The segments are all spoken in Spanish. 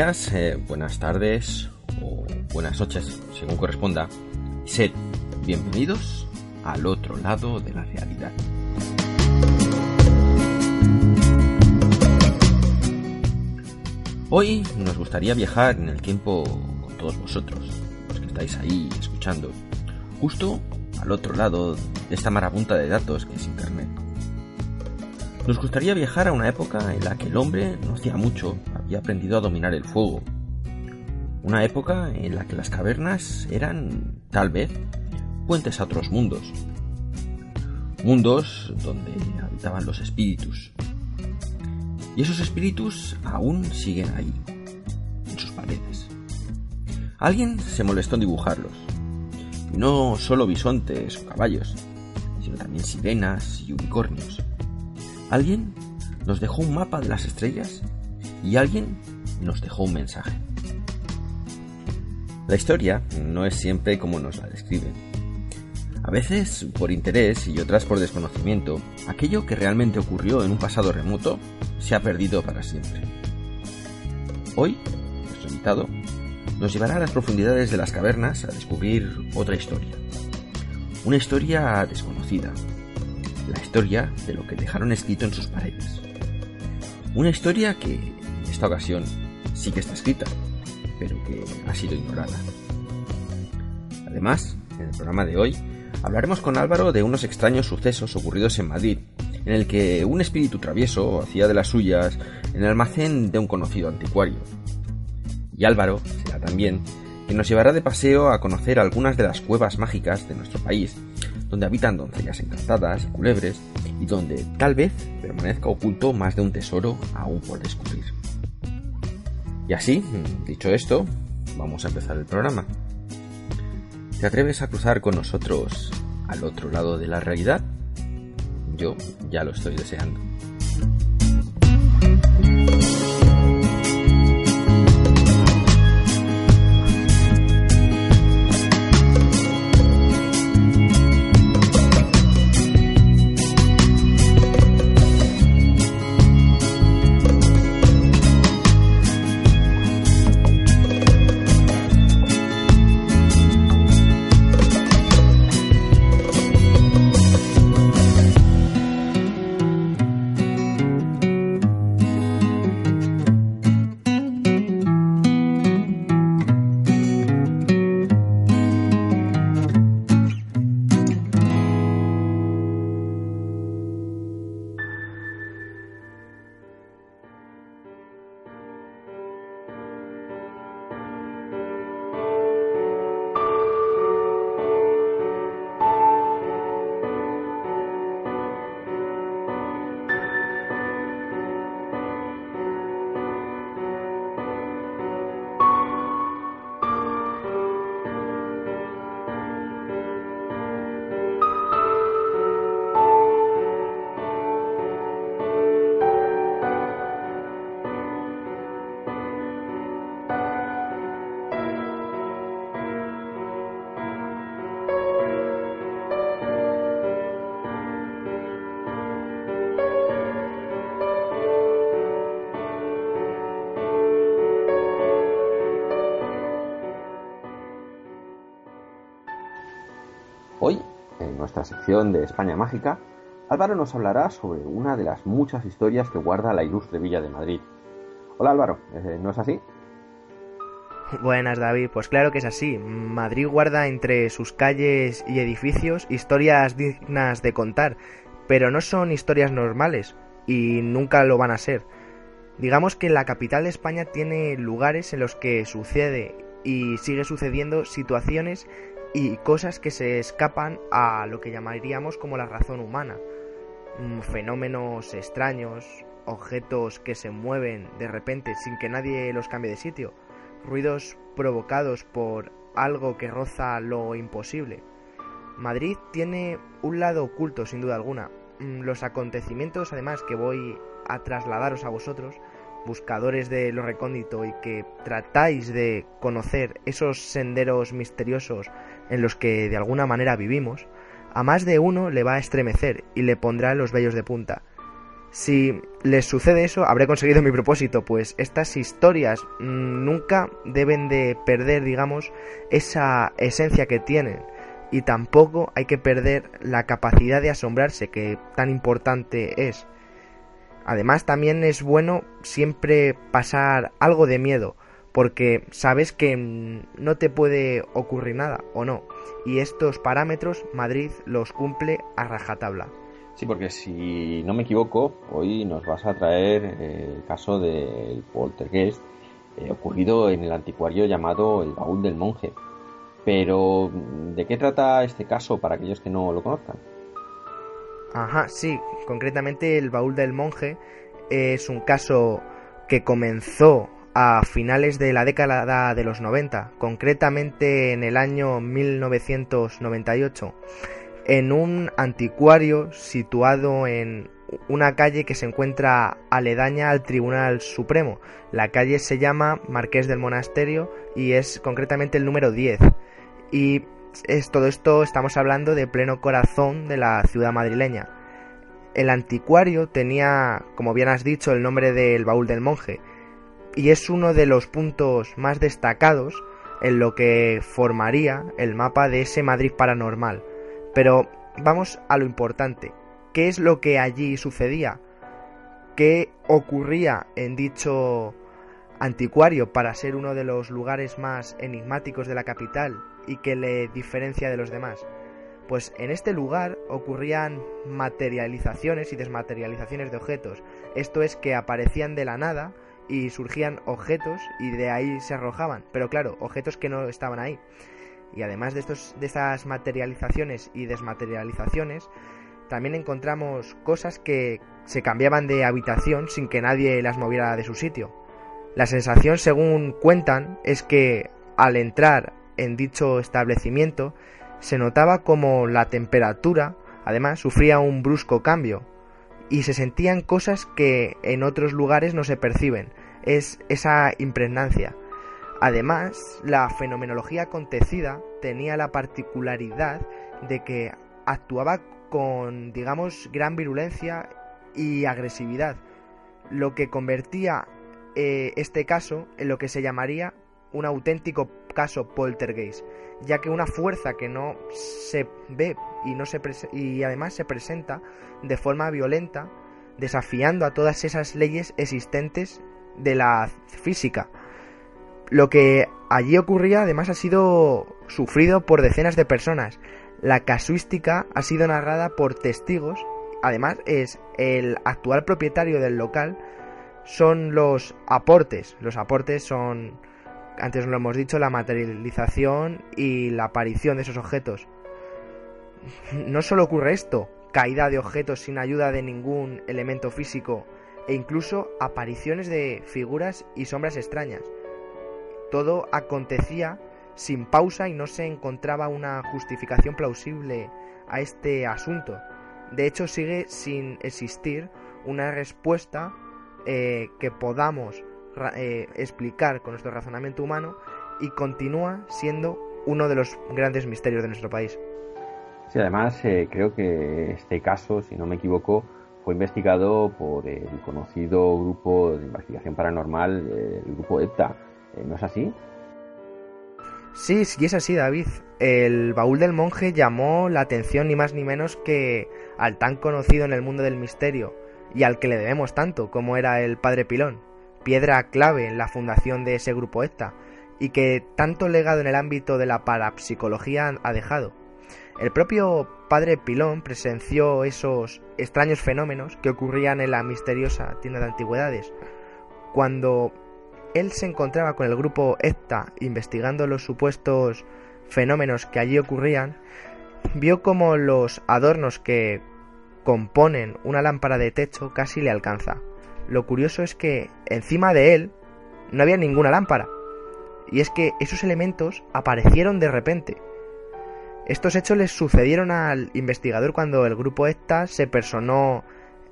Eh, buenas tardes o buenas noches, según corresponda. Sed bienvenidos al otro lado de la realidad. Hoy nos gustaría viajar en el tiempo con todos vosotros, los que estáis ahí escuchando, justo al otro lado de esta marabunta de datos que es Internet. Nos gustaría viajar a una época en la que el hombre no hacía mucho, había aprendido a dominar el fuego. Una época en la que las cavernas eran, tal vez, puentes a otros mundos. Mundos donde habitaban los espíritus. Y esos espíritus aún siguen ahí, en sus paredes. Alguien se molestó en dibujarlos. Y no solo bisontes o caballos, sino también sirenas y unicornios. Alguien nos dejó un mapa de las estrellas y alguien nos dejó un mensaje. La historia no es siempre como nos la describen. A veces por interés y otras por desconocimiento, aquello que realmente ocurrió en un pasado remoto se ha perdido para siempre. Hoy, nuestro invitado nos llevará a las profundidades de las cavernas a descubrir otra historia. Una historia desconocida, la historia de lo que dejaron escrito en sus paredes. Una historia que, esta ocasión, sí que está escrita, pero que ha sido ignorada. Además, en el programa de hoy, hablaremos con Álvaro de unos extraños sucesos ocurridos en Madrid, en el que un espíritu travieso hacía de las suyas en el almacén de un conocido anticuario. Y Álvaro será también quien nos llevará de paseo a conocer algunas de las cuevas mágicas de nuestro país, donde habitan doncellas encantadas y culebres, y donde tal vez permanezca oculto más de un tesoro aún por descubrir. Y así, dicho esto, vamos a empezar el programa. ¿Te atreves a cruzar con nosotros al otro lado de la realidad? Yo ya lo estoy deseando. Sección de España Mágica, Álvaro nos hablará sobre una de las muchas historias que guarda la ilustre Villa de Madrid. Hola Álvaro, eh, ¿no es así? Buenas David, pues claro que es así. Madrid guarda entre sus calles y edificios historias dignas de contar, pero no son historias normales y nunca lo van a ser. Digamos que la capital de España tiene lugares en los que sucede y sigue sucediendo situaciones y cosas que se escapan a lo que llamaríamos como la razón humana. Mm, fenómenos extraños, objetos que se mueven de repente sin que nadie los cambie de sitio, ruidos provocados por algo que roza lo imposible. Madrid tiene un lado oculto sin duda alguna. Mm, los acontecimientos además que voy a trasladaros a vosotros buscadores de lo recóndito y que tratáis de conocer esos senderos misteriosos en los que de alguna manera vivimos, a más de uno le va a estremecer y le pondrá los vellos de punta. Si les sucede eso, habré conseguido mi propósito, pues estas historias mm, nunca deben de perder, digamos, esa esencia que tienen. Y tampoco hay que perder la capacidad de asombrarse, que tan importante es. Además también es bueno siempre pasar algo de miedo, porque sabes que no te puede ocurrir nada o no. Y estos parámetros Madrid los cumple a rajatabla. Sí, porque si no me equivoco, hoy nos vas a traer eh, el caso del poltergeist eh, ocurrido en el anticuario llamado el baúl del monje. Pero, ¿de qué trata este caso para aquellos que no lo conozcan? Ajá, sí, concretamente el baúl del monje es un caso que comenzó a finales de la década de los 90, concretamente en el año 1998, en un anticuario situado en una calle que se encuentra aledaña al Tribunal Supremo. La calle se llama Marqués del Monasterio y es concretamente el número 10. Y es todo esto estamos hablando de pleno corazón de la ciudad madrileña. El anticuario tenía, como bien has dicho, el nombre del baúl del monje, y es uno de los puntos más destacados en lo que formaría el mapa de ese Madrid paranormal. Pero vamos a lo importante. ¿Qué es lo que allí sucedía? ¿Qué ocurría en dicho anticuario para ser uno de los lugares más enigmáticos de la capital y que le diferencia de los demás? Pues en este lugar ocurrían materializaciones y desmaterializaciones de objetos. Esto es que aparecían de la nada y surgían objetos y de ahí se arrojaban. Pero claro, objetos que no estaban ahí. Y además de, estos, de estas materializaciones y desmaterializaciones, también encontramos cosas que se cambiaban de habitación sin que nadie las moviera de su sitio. La sensación, según cuentan, es que al entrar en dicho establecimiento se notaba como la temperatura, además, sufría un brusco cambio y se sentían cosas que en otros lugares no se perciben. Es esa impregnancia. Además, la fenomenología acontecida tenía la particularidad de que actuaba con, digamos, gran virulencia y agresividad, lo que convertía eh, este caso en lo que se llamaría un auténtico caso poltergeist, ya que una fuerza que no se ve y, no se y además se presenta de forma violenta, desafiando a todas esas leyes existentes de la física. Lo que allí ocurría además ha sido sufrido por decenas de personas. La casuística ha sido narrada por testigos. Además es el actual propietario del local son los aportes. Los aportes son antes lo hemos dicho, la materialización y la aparición de esos objetos. No solo ocurre esto, caída de objetos sin ayuda de ningún elemento físico e incluso apariciones de figuras y sombras extrañas. Todo acontecía sin pausa y no se encontraba una justificación plausible a este asunto. De hecho, sigue sin existir una respuesta eh, que podamos eh, explicar con nuestro razonamiento humano y continúa siendo uno de los grandes misterios de nuestro país. Sí, además eh, creo que este caso, si no me equivoco, fue investigado por el conocido grupo de investigación paranormal, el grupo EPTA. ¿No es así? Sí, sí es así, David. El baúl del monje llamó la atención ni más ni menos que al tan conocido en el mundo del misterio y al que le debemos tanto como era el Padre Pilón, piedra clave en la fundación de ese grupo ECTA y que tanto legado en el ámbito de la parapsicología ha dejado. El propio Padre Pilón presenció esos extraños fenómenos que ocurrían en la misteriosa tienda de antigüedades. Cuando él se encontraba con el grupo ECTA investigando los supuestos fenómenos que allí ocurrían, vio como los adornos que componen una lámpara de techo casi le alcanza. Lo curioso es que encima de él no había ninguna lámpara. Y es que esos elementos aparecieron de repente. Estos hechos les sucedieron al investigador cuando el grupo ECTA se personó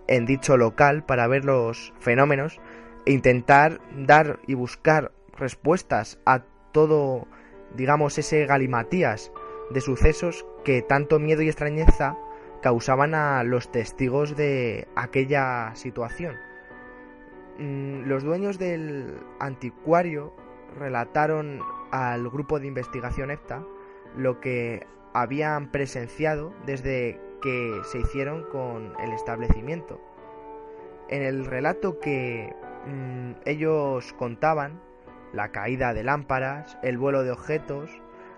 en dicho local para ver los fenómenos e intentar dar y buscar respuestas a todo, digamos, ese galimatías de sucesos que tanto miedo y extrañeza causaban a los testigos de aquella situación. Mm, los dueños del anticuario relataron al grupo de investigación EFTA lo que habían presenciado desde que se hicieron con el establecimiento. En el relato que mm, ellos contaban, la caída de lámparas, el vuelo de objetos,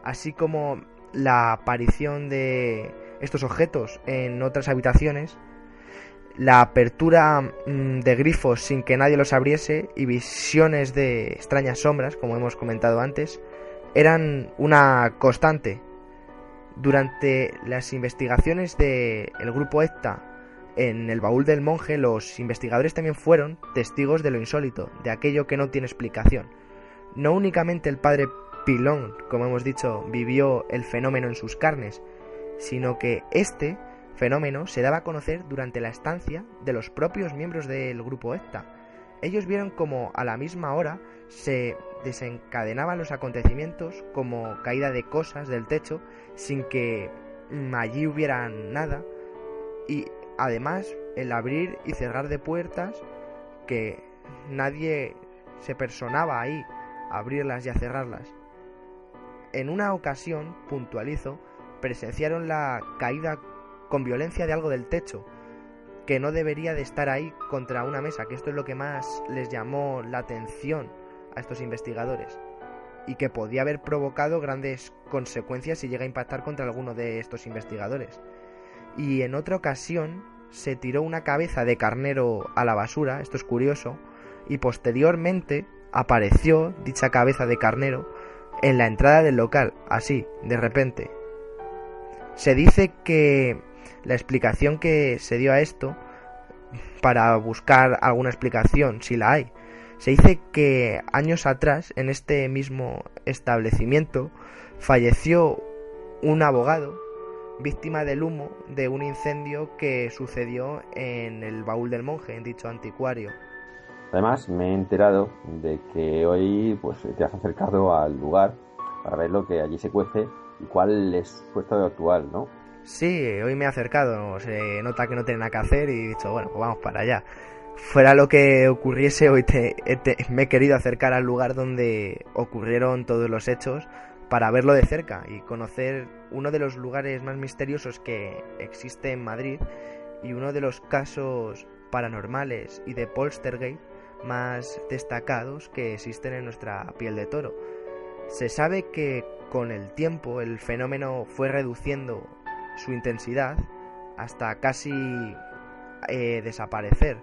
así como la aparición de estos objetos en otras habitaciones, la apertura mm, de grifos sin que nadie los abriese y visiones de extrañas sombras, como hemos comentado antes, eran una constante. Durante las investigaciones del grupo ECTA en el baúl del monje, los investigadores también fueron testigos de lo insólito, de aquello que no tiene explicación. No únicamente el padre Pilón, como hemos dicho, vivió el fenómeno en sus carnes, sino que este fenómeno se daba a conocer durante la estancia de los propios miembros del grupo ECTA. Ellos vieron como a la misma hora se desencadenaban los acontecimientos como caída de cosas del techo sin que allí hubiera nada y además el abrir y cerrar de puertas que nadie se personaba ahí a abrirlas y a cerrarlas. En una ocasión, puntualizo, presenciaron la caída con violencia de algo del techo, que no debería de estar ahí contra una mesa, que esto es lo que más les llamó la atención a estos investigadores, y que podía haber provocado grandes consecuencias si llega a impactar contra alguno de estos investigadores. Y en otra ocasión se tiró una cabeza de carnero a la basura, esto es curioso, y posteriormente apareció dicha cabeza de carnero en la entrada del local, así, de repente, se dice que la explicación que se dio a esto, para buscar alguna explicación, si la hay, se dice que años atrás, en este mismo establecimiento, falleció un abogado víctima del humo de un incendio que sucedió en el baúl del monje, en dicho anticuario. Además, me he enterado de que hoy pues, te has acercado al lugar para ver lo que allí se cuece y cuál es su estado actual, ¿no? Sí, hoy me he acercado, se nota que no tiene nada que hacer y he dicho, bueno, pues vamos para allá. Fuera lo que ocurriese, hoy me he querido acercar al lugar donde ocurrieron todos los hechos para verlo de cerca y conocer uno de los lugares más misteriosos que existe en Madrid y uno de los casos paranormales y de poltergeist más destacados que existen en nuestra piel de toro. Se sabe que con el tiempo el fenómeno fue reduciendo su intensidad hasta casi eh, desaparecer.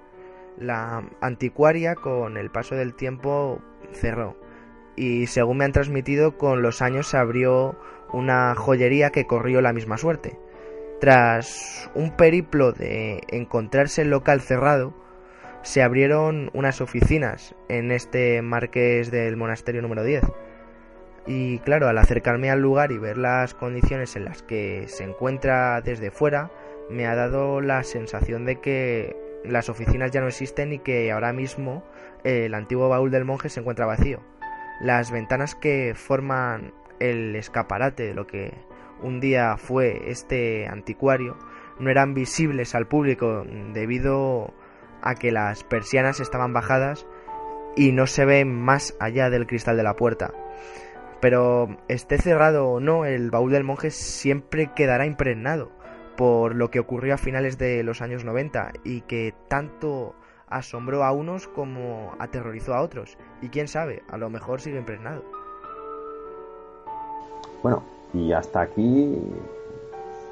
La anticuaria con el paso del tiempo cerró y según me han transmitido con los años se abrió una joyería que corrió la misma suerte. Tras un periplo de encontrarse el local cerrado, se abrieron unas oficinas en este marqués del monasterio número 10 y claro, al acercarme al lugar y ver las condiciones en las que se encuentra desde fuera, me ha dado la sensación de que las oficinas ya no existen y que ahora mismo el antiguo baúl del monje se encuentra vacío. Las ventanas que forman el escaparate de lo que un día fue este anticuario no eran visibles al público debido a que las persianas estaban bajadas y no se ven más allá del cristal de la puerta. Pero esté cerrado o no, el baúl del monje siempre quedará impregnado por lo que ocurrió a finales de los años 90 y que tanto asombró a unos como aterrorizó a otros. Y quién sabe, a lo mejor sigue impregnado. Bueno, y hasta aquí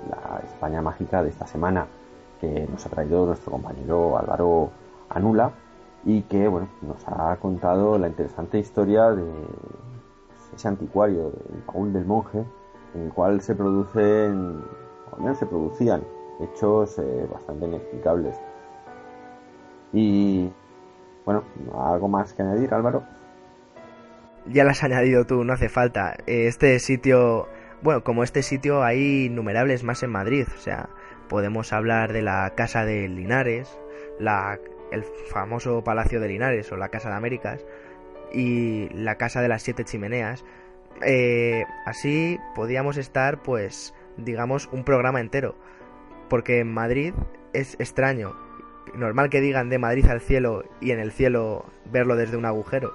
la España mágica de esta semana que nos ha traído nuestro compañero Álvaro Anula y que bueno, nos ha contado la interesante historia de ese anticuario del baúl del monje en el cual se producen, o al menos se producían hechos eh, bastante inexplicables. Y bueno, ¿algo más que añadir, Álvaro? Ya lo has añadido tú, no hace falta. Este sitio, bueno, como este sitio hay innumerables más en Madrid, o sea, podemos hablar de la Casa de Linares, la, el famoso Palacio de Linares o la Casa de Américas y la Casa de las Siete Chimeneas. Eh, así podíamos estar, pues, digamos, un programa entero. Porque en Madrid es extraño. Normal que digan de Madrid al cielo y en el cielo verlo desde un agujero.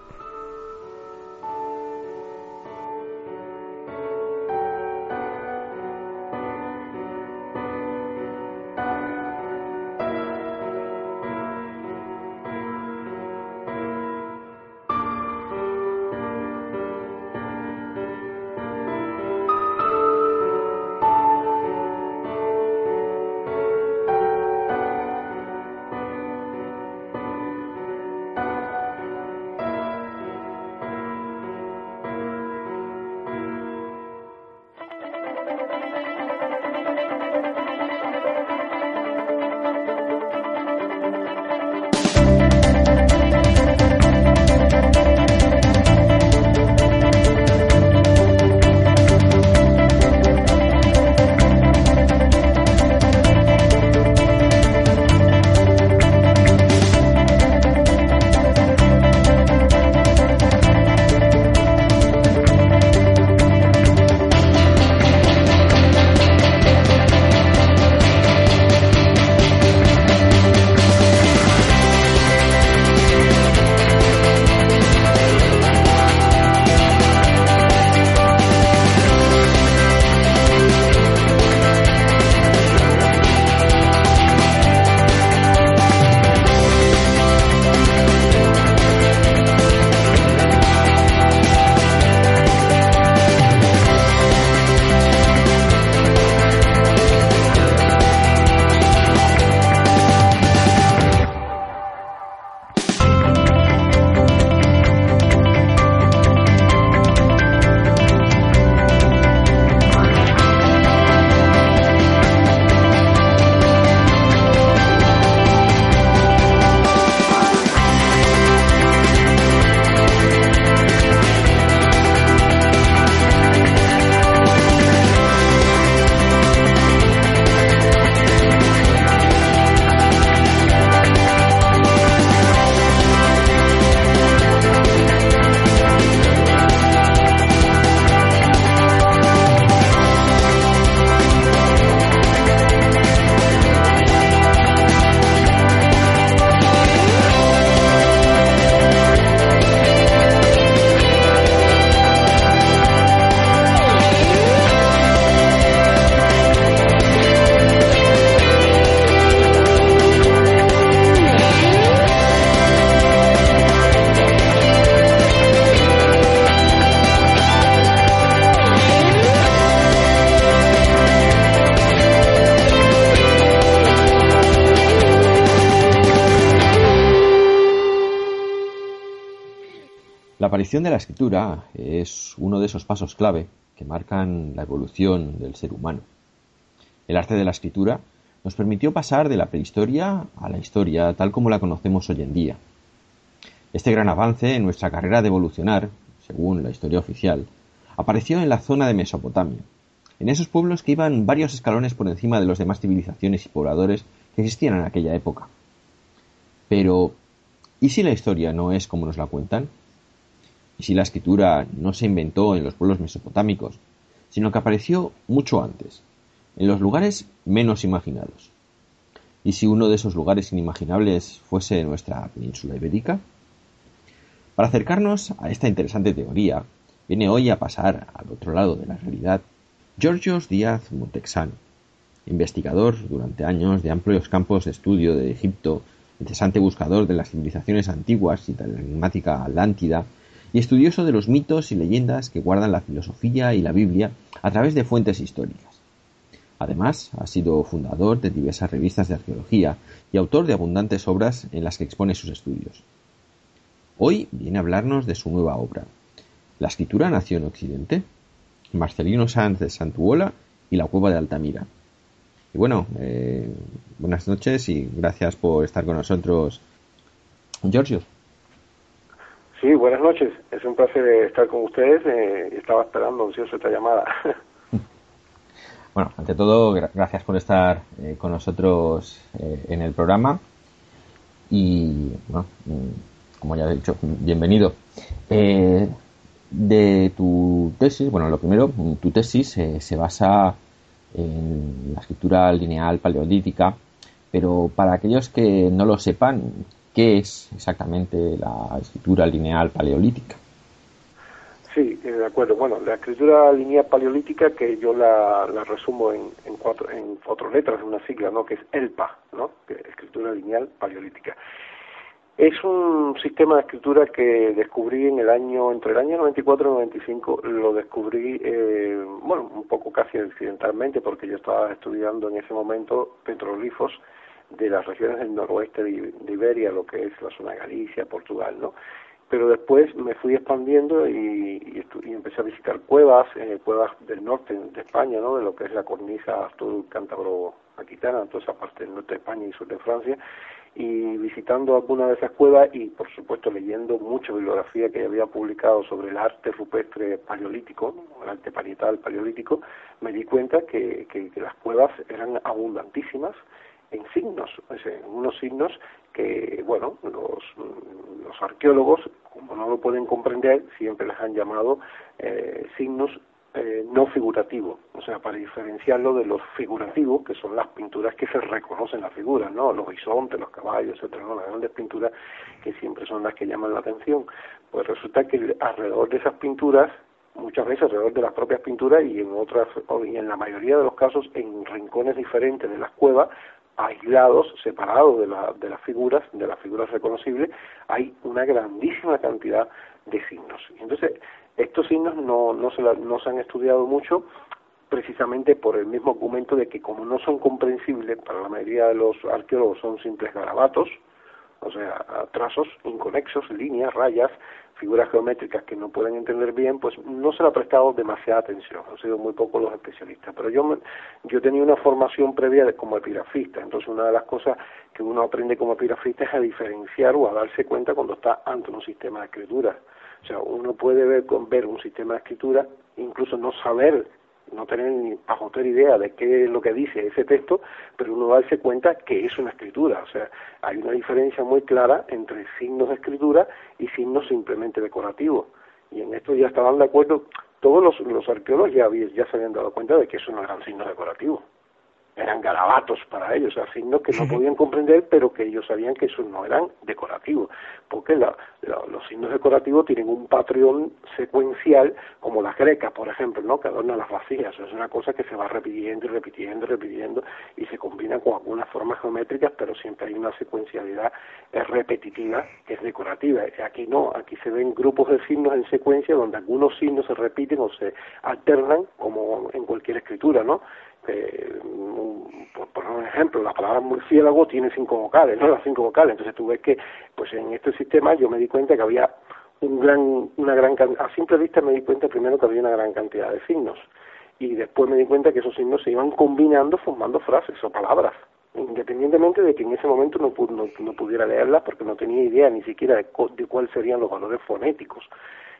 De la escritura es uno de esos pasos clave que marcan la evolución del ser humano. El arte de la escritura nos permitió pasar de la prehistoria a la historia tal como la conocemos hoy en día. Este gran avance en nuestra carrera de evolucionar, según la historia oficial, apareció en la zona de Mesopotamia, en esos pueblos que iban varios escalones por encima de las demás civilizaciones y pobladores que existían en aquella época. Pero, ¿y si la historia no es como nos la cuentan? Y si la escritura no se inventó en los pueblos mesopotámicos, sino que apareció mucho antes, en los lugares menos imaginados. ¿Y si uno de esos lugares inimaginables fuese nuestra península ibérica? Para acercarnos a esta interesante teoría, viene hoy a pasar al otro lado de la realidad Georgios Díaz Montexano, investigador durante años de amplios campos de estudio de Egipto, incesante buscador de las civilizaciones antiguas y de la enigmática Atlántida, y estudioso de los mitos y leyendas que guardan la filosofía y la Biblia a través de fuentes históricas. Además, ha sido fundador de diversas revistas de arqueología y autor de abundantes obras en las que expone sus estudios. Hoy viene a hablarnos de su nueva obra, la escritura nació en Occidente, Marcelino Sanz de Santuola y la cueva de Altamira. Y bueno, eh, buenas noches y gracias por estar con nosotros, Giorgio. Sí, buenas noches. Es un placer estar con ustedes. Eh, estaba esperando ansioso esta llamada. bueno, ante todo, gracias por estar eh, con nosotros en el programa. Y, bueno, mm, como ya he dicho, bienvenido de tu tesis, bueno, lo primero, tu tesis eh, se basa en la escritura lineal paleolítica, pero para aquellos que no lo sepan, ¿qué es exactamente la escritura lineal paleolítica? Sí, eh, de acuerdo. Bueno, la escritura lineal paleolítica, que yo la, resumo en, cuatro, en cuatro letras, una sigla, ¿no? Que es ELPA, ¿no? escritura lineal paleolítica. Es un sistema de escritura que descubrí en el año, entre el año 94 y 95, lo descubrí, eh, bueno, un poco casi accidentalmente, porque yo estaba estudiando en ese momento petroglifos de las regiones del noroeste de, Iberia, lo que es la zona Galicia, Portugal, ¿no? Pero después me fui expandiendo y, empecé a visitar cuevas, eh, cuevas del norte de España, ¿no? De lo que es la cornisa todo cántabro aquitana, toda esa parte del norte de España y sur de Francia, y visitando alguna de esas cuevas y por supuesto leyendo mucha bibliografía que había publicado sobre el arte rupestre paleolítico, el arte parietal paleolítico, me di cuenta que, que, las cuevas eran abundantísimas en signos, en unos signos que, bueno, los, los arqueólogos, como no lo pueden comprender, siempre les han llamado eh, signos eh, no figurativo, o sea, para diferenciarlo de los figurativos, que son las pinturas que se reconocen las figuras, ¿no? Los bisontes, los caballos, etcétera. Las grandes pinturas que siempre son las que llaman la atención. Pues resulta que alrededor de esas pinturas, muchas veces alrededor de las propias pinturas y en otras, y en la mayoría de los casos en rincones diferentes de las cuevas, aislados, separados de, la, de las figuras, de las figuras reconocibles, hay una grandísima cantidad de signos. Entonces, estos signos no, no, se no se han estudiado mucho precisamente por el mismo argumento de que como no son comprensibles para la mayoría de los arqueólogos son simples garabatos, o sea, trazos inconexos, líneas, rayas, figuras geométricas que no pueden entender bien, pues no se le ha prestado demasiada atención, han sido muy pocos los especialistas. Pero yo, yo tenía una formación previa de, como epigrafista, entonces una de las cosas que uno aprende como epigrafista es a diferenciar o a darse cuenta cuando está ante un sistema de escritura. O sea, uno puede ver, ver un sistema de escritura, incluso no saber, no tener ni pajoter idea de qué es lo que dice ese texto, pero uno darse cuenta que es una escritura. O sea, hay una diferencia muy clara entre signos de escritura y signos simplemente decorativos. Y en esto ya estaban de acuerdo, todos los, los arqueólogos ya, ya se habían dado cuenta de que eso no eran signos decorativos eran garabatos para ellos, o signos que no podían comprender, pero que ellos sabían que esos no eran decorativos, porque los signos decorativos tienen un patrón secuencial, como las grecas, por ejemplo, ¿no? que adornan las vacías, es una cosa que se va repitiendo y repitiendo y repitiendo, y se combina con algunas formas geométricas, pero siempre hay una secuencialidad repetitiva que es decorativa. Aquí no, aquí se ven grupos de signos en secuencia donde algunos signos se repiten o se alternan, como en cualquier escritura, ¿no? Eh, por poner un ejemplo, la palabra murciélago tiene cinco vocales, ¿no? Las cinco vocales. Entonces tú ves que, pues en este sistema yo me di cuenta que había un gran, una gran, a simple vista me di cuenta primero que había una gran cantidad de signos y después me di cuenta que esos signos se iban combinando formando frases o palabras, independientemente de que en ese momento no, no, pudiera leerlas porque no tenía idea ni siquiera de, de cuáles serían los valores fonéticos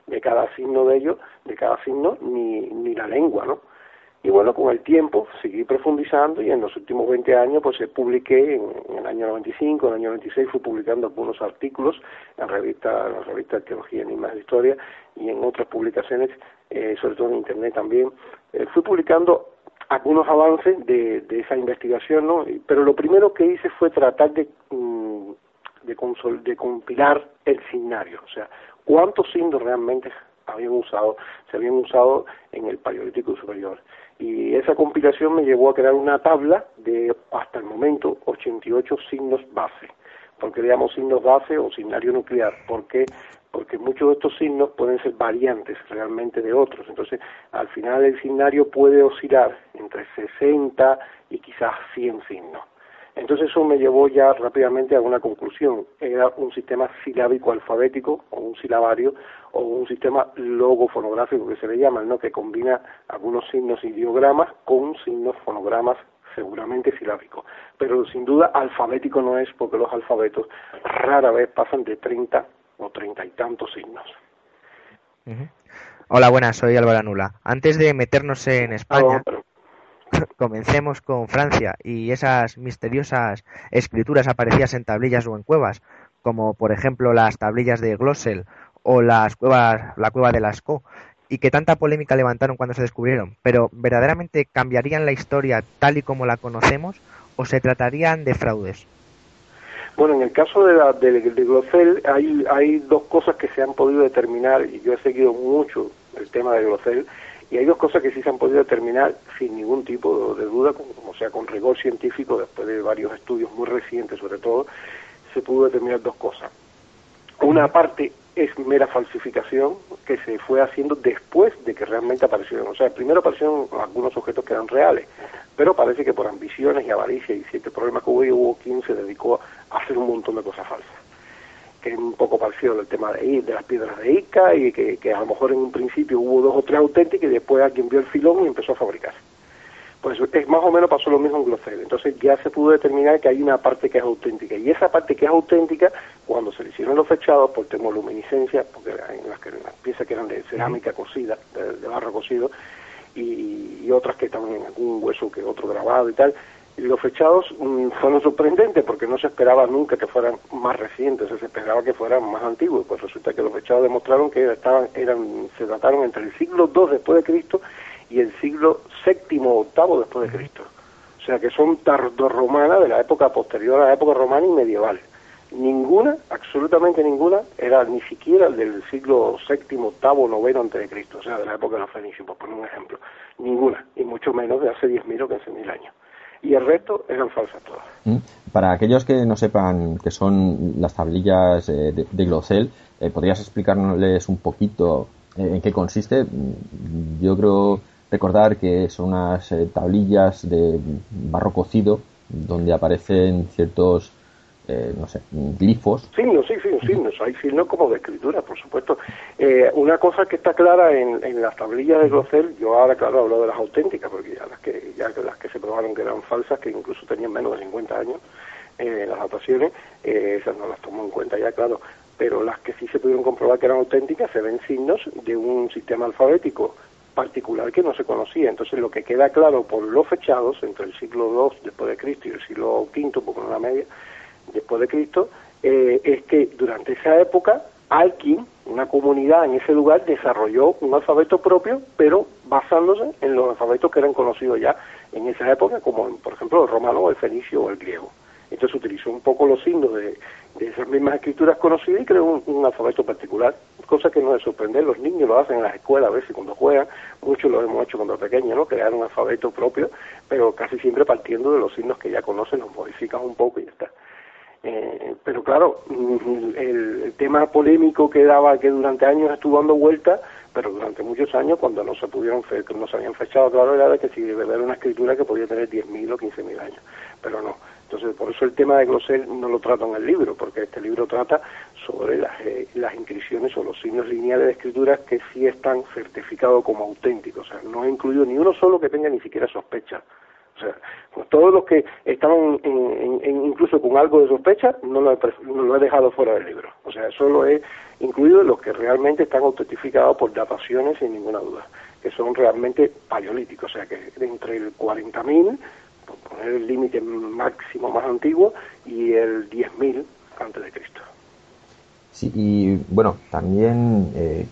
de cada signo de ellos, de cada signo, ni, ni la lengua, ¿no? Y bueno, con el tiempo seguí profundizando y en los últimos 20 años pues publiqué, en, el año 95, en el año 96 fui publicando algunos artículos en revista, en la revista Arqueología, Enigmas de Historia y en otras publicaciones, eh, sobre todo en Internet también. Eh, fui publicando algunos avances de, de esa investigación, ¿no? Pero lo primero que hice fue tratar de, mm, de, de compilar el signario, o sea, cuántos signos realmente habían usado, se habían usado en el Paleolítico Superior. Y esa compilación me llevó a crear una tabla de hasta el momento 88 signos base. ¿Por qué le llamo signos base o signario nuclear? Porque porque muchos de estos signos pueden ser variantes realmente de otros. Entonces, al final el signario puede oscilar entre 60 y quizás 100 signos. Entonces eso me llevó ya rápidamente a una conclusión. Era un sistema silábico alfabético o un silabario o un sistema logofonográfico que se le llama, ¿no? que combina algunos signos ideogramas con signos fonogramas seguramente silábicos. Pero sin duda alfabético no es porque los alfabetos rara vez pasan de 30 o treinta y tantos signos. Hola, buenas, soy Álvaro Nula. Antes de meternos en España, comencemos con Francia y esas misteriosas escrituras aparecidas en tablillas o en cuevas, como por ejemplo las tablillas de Glossel o las cuevas, la cueva de Lascaux, y que tanta polémica levantaron cuando se descubrieron, pero ¿verdaderamente cambiarían la historia tal y como la conocemos o se tratarían de fraudes? Bueno, en el caso de, la, de, Glocel hay, hay dos cosas que se han podido determinar, y yo he seguido mucho el tema de Glocel, y hay dos cosas que sí se han podido determinar sin ningún tipo de duda, como, sea con rigor científico, después de varios estudios muy recientes sobre todo, se pudo determinar dos cosas. Una parte es mera falsificación que se fue haciendo después de que realmente aparecieron. O sea, primero aparecieron algunos objetos que eran reales, pero parece que por ambiciones y avaricia y siete problemas que hubo, hubo quien se dedicó a hacer un montón de cosas falsas que es un poco parecido al tema de, de las piedras de Ica y que, a lo mejor en un principio hubo dos o tres auténticas y después alguien vio el filón y empezó a fabricar. Pues es más o menos pasó lo mismo en Glocel. Entonces ya se pudo determinar que hay una parte que es auténtica. Y esa parte que es auténtica, cuando se le hicieron los fechados por termoluminiscencia, porque en las piezas que eran de cerámica cocida, de, barro cocido, y, y, otras que estaban en algún hueso que otro grabado y tal, los fechados mm, fueron sorprendentes porque no se esperaba nunca que fueran más recientes, se esperaba que fueran más antiguos. Pues resulta que los fechados demostraron que estaban, eran, se dataron entre el siglo II después de Cristo y el siglo VII o VIII después de Cristo. O sea que son tardorromanas de la época posterior a la época romana y medieval. Ninguna, absolutamente ninguna, era ni siquiera del siglo VII, VIII, IX antes de Cristo, o sea, de la época de los fenicios, por poner un ejemplo. Ninguna, y mucho menos de hace 10.000 o 15.000 años y el resto eran falsas todas. Mm. Para aquellos que no sepan qué son las tablillas eh, de, de Glocel, eh, ¿podrías explicarles un poquito eh, en qué consiste? Mm, yo creo recordar que son unas tablillas de barro cocido donde aparecen ciertos eh, no sé, glifos. Signos, sí, sí, signos. Hay signos como de escritura, por supuesto. Eh, una cosa que está clara en, las tablillas de Grosel, yo ahora, claro, hablo de las auténticas, porque ya las que, ya las que se probaron que eran falsas, que incluso tenían menos de 50 años, eh, las dataciones, eh, esas no las tomo en cuenta ya, claro. Pero las que sí se pudieron comprobar que eran auténticas, se ven signos de un sistema alfabético particular que no se conocía. Entonces, lo que queda claro por los fechados entre el siglo II después de Cristo y el siglo V, poco en la media, después de Cristo, eh, es que durante esa época alguien, una comunidad en ese lugar, desarrolló un alfabeto propio, pero basándose en los alfabetos que eran conocidos ya en esa época, como por ejemplo el romano, el fenicio o el griego. Entonces utilizó un poco los signos de, esas mismas escrituras conocidas y creó un, alfabeto particular, cosa que no es sorprender, los niños lo hacen en las escuelas a veces cuando juegan, muchos lo hemos hecho cuando pequeños, ¿no? crear un alfabeto propio, pero casi siempre partiendo de los signos que ya conocen, los modifican un poco y ya está. Eh, pero claro, el, tema polémico que daba, que durante años estuvo dando vuelta, pero durante muchos años, cuando no se pudieron, no se habían fechado, claro, era de que si haber una escritura que podía tener 10.000 o 15.000 años, pero no. Entonces, por eso el tema de Glosel no lo trata en el libro, porque este libro trata sobre las, eh, las inscripciones o los signos lineales de escrituras que sí están certificados como auténticos. O sea, no he incluido ni uno solo que tenga ni siquiera sospecha o sea, pues todos los que estaban incluso con algo de sospecha no lo, he, dejado fuera del libro. O sea, solo he incluido los que realmente están autentificados por dataciones sin ninguna duda, que son realmente paleolíticos, o sea, que entre el 40.000, por poner el límite máximo más antiguo, y el 10.000 antes de Cristo. Sí, y bueno, también eh,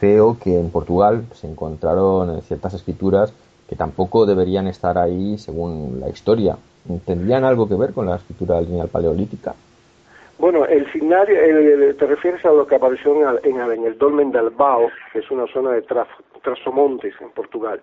creo que en Portugal se encontraron ciertas escrituras que tampoco deberían estar ahí según la historia. ¿Tendrían algo que ver con la escritura lineal paleolítica? Bueno, el signario, te refieres a lo que apareció en, en, el Dolmen del Bao, que es una zona de Trasomontes en Portugal.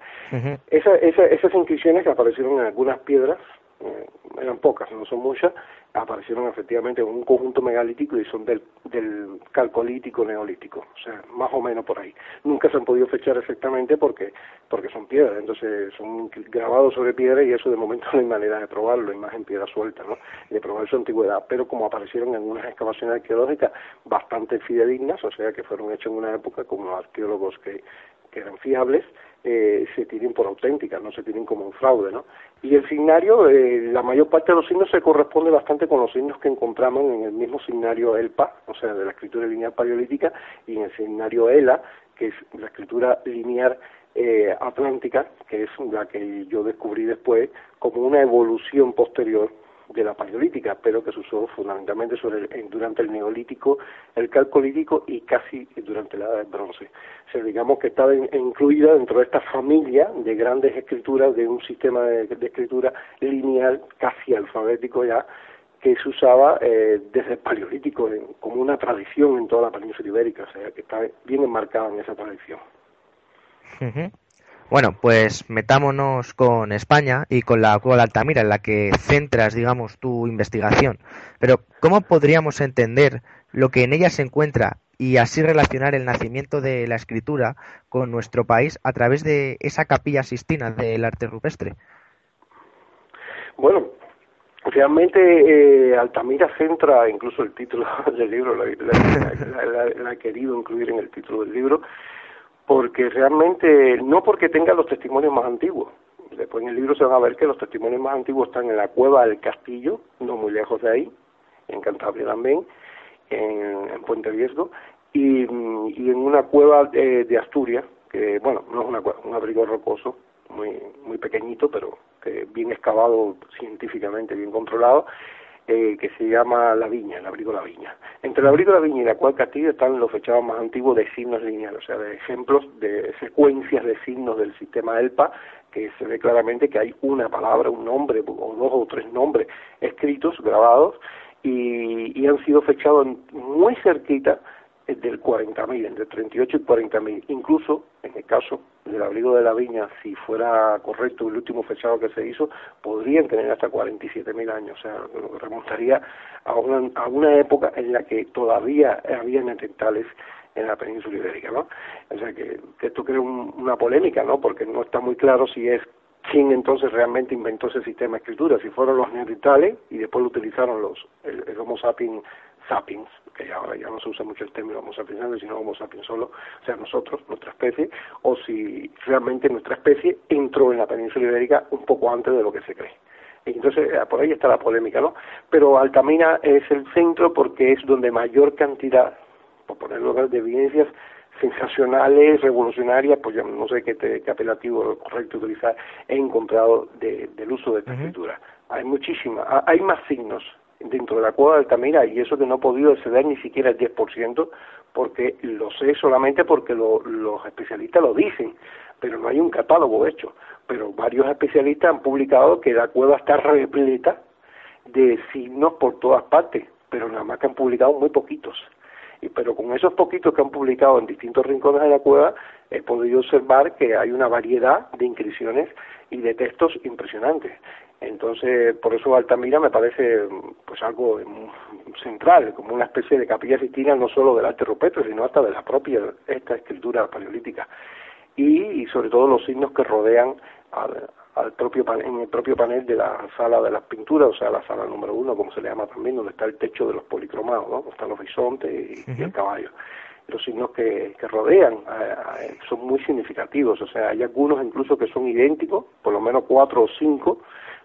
esa, esas inscripciones que aparecieron en algunas piedras eh, eran pocas, no son muchas, aparecieron efectivamente en un conjunto megalítico y son del, del calcolítico neolítico, o sea, más o menos por ahí. Nunca se han podido fechar exactamente porque porque son piedras, entonces son grabados sobre piedra y eso de momento no hay manera de probarlo, hay más en piedra suelta, ¿no? De probar su antigüedad, pero como aparecieron en unas excavaciones arqueológicas bastante fidedignas, o sea, que fueron hechas en una época como arqueólogos que, que eran fiables, eh, se tienen por auténticas, no se tienen como un fraude, ¿no? Y el signario, eh, la mayor parte de los signos se corresponde bastante con los signos que encontramos en el mismo signario ELPA, o sea, de la escritura lineal paleolítica, y en el signario ELA, que es la escritura lineal eh, atlántica, que es la que yo descubrí después como una evolución posterior de la paleolítica, pero que se usó fundamentalmente sobre durante el neolítico, el calcolítico y casi durante la edad del bronce. O sea, digamos que estaba incluida dentro de esta familia de grandes escrituras, de un sistema de, escritura lineal casi alfabético ya, que se usaba eh, desde el paleolítico como una tradición en toda la península ibérica, o sea, que está bien enmarcada en esa tradición. Bueno, pues metámonos con España y con la cueva de Altamira, en la que centras, digamos, tu investigación. Pero, ¿cómo podríamos entender lo que en ella se encuentra y así relacionar el nacimiento de la escritura con nuestro país a través de esa capilla sistina del arte rupestre? Bueno, realmente eh, Altamira centra, incluso el título del libro, la, ha querido incluir en el título del libro, porque realmente, no porque tenga los testimonios más antiguos, después en el libro se van a ver que los testimonios más antiguos están en la cueva del castillo, no muy lejos de ahí, en Cantabria también, en, Puente Riesgo, y, en una cueva de, de, Asturias, que bueno, no es una cueva, un abrigo rocoso, muy, muy pequeñito, pero que bien excavado científicamente, bien controlado, eh, que se llama La Viña, el abrigo La Viña. Entre el abrigo La Viña y la cual castillo están los fechados más antiguos de signos lineales, o sea, de ejemplos de secuencias de signos del sistema ELPA, que se ve claramente que hay una palabra, un nombre, o dos o tres nombres escritos, grabados, y, y han sido fechados muy cerquita del 40.000, entre 38 y 40.000. Incluso, en el caso del abrigo de la viña, si fuera correcto el último fechado que se hizo, podrían tener hasta 47.000 años. O sea, remontaría a una, a una época en la que todavía había neandertales en la península ibérica, ¿no? O sea, que, esto crea una polémica, ¿no? Porque no está muy claro si es quién entonces realmente inventó ese sistema de escritura, si fueron los neandertales y después lo utilizaron los el, el Homo sapiens sapiens, que ahora ya no se usa mucho el término Homo sapiens, sino Homo sapiens solo, o sea, nosotros, nuestra especie, o si realmente nuestra especie entró en la península ibérica un poco antes de lo que se cree. Y entonces, eh, por ahí está la polémica, ¿no? Pero Altamira es el centro porque es donde mayor cantidad, por ponerlo de evidencias sensacionales, revolucionarias, pues ya no sé qué, qué apelativo correcto utilizar, he encontrado del uso de esta escritura. Hay muchísima, hay más signos dentro de la cueva de Altamira y eso que no he podido exceder ni siquiera el 10% porque lo sé solamente porque los especialistas lo dicen, pero no hay un catálogo hecho. Pero varios especialistas han publicado que la cueva está repleta de signos por todas partes, pero nada más que han publicado muy poquitos. Y, pero con esos poquitos que han publicado en distintos rincones de la cueva, he podido observar que hay una variedad de inscripciones y de textos impresionantes. Entonces, por eso Altamira me parece pues algo central, como una especie de capilla sistina no solo del arte rupestre, sino hasta de la propia esta escritura paleolítica. Y, sobre todo los signos que rodean al, propio en el propio panel de la sala de las pinturas, o sea, la sala número uno, como se le llama también, donde está el techo de los policromados, ¿no? donde están los bisontes y, el caballo los signos que, que rodean son muy significativos, o sea, hay algunos incluso que son idénticos, por lo menos cuatro o cinco,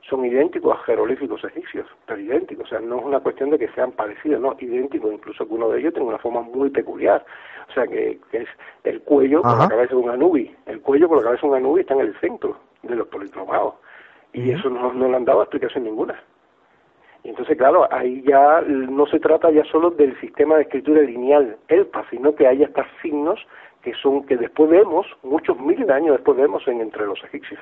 son idénticos a jeroglíficos egipcios, pero idénticos, o sea, no es una cuestión de que sean parecidos, no, idénticos, incluso que uno de ellos tenga una forma muy peculiar, o sea, que, es el cuello con la cabeza de un anubi, el cuello con la cabeza de un anubi está en el centro de los policromados, y eso no, no le han dado explicación ninguna. Y entonces, claro, ahí ya no se trata ya solo del sistema de escritura lineal ELPA, sino que hay hasta signos que son que después vemos, muchos miles de años después vemos en entre los egipcios.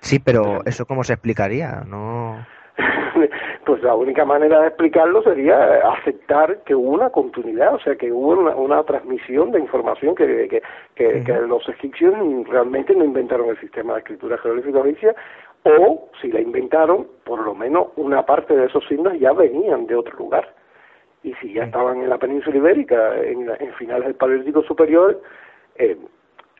Sí, pero eso cómo se explicaría, ¿no? pues la única manera de explicarlo sería aceptar que hubo una continuidad, o sea, que hubo una, transmisión de información que, que, que, los egipcios realmente no inventaron el sistema de escritura jeroglífica egipcia, o si la inventaron, por lo menos una parte de esos signos ya venían de otro lugar. Y si ya estaban en la península ibérica, en, en finales del Paleolítico Superior, eh,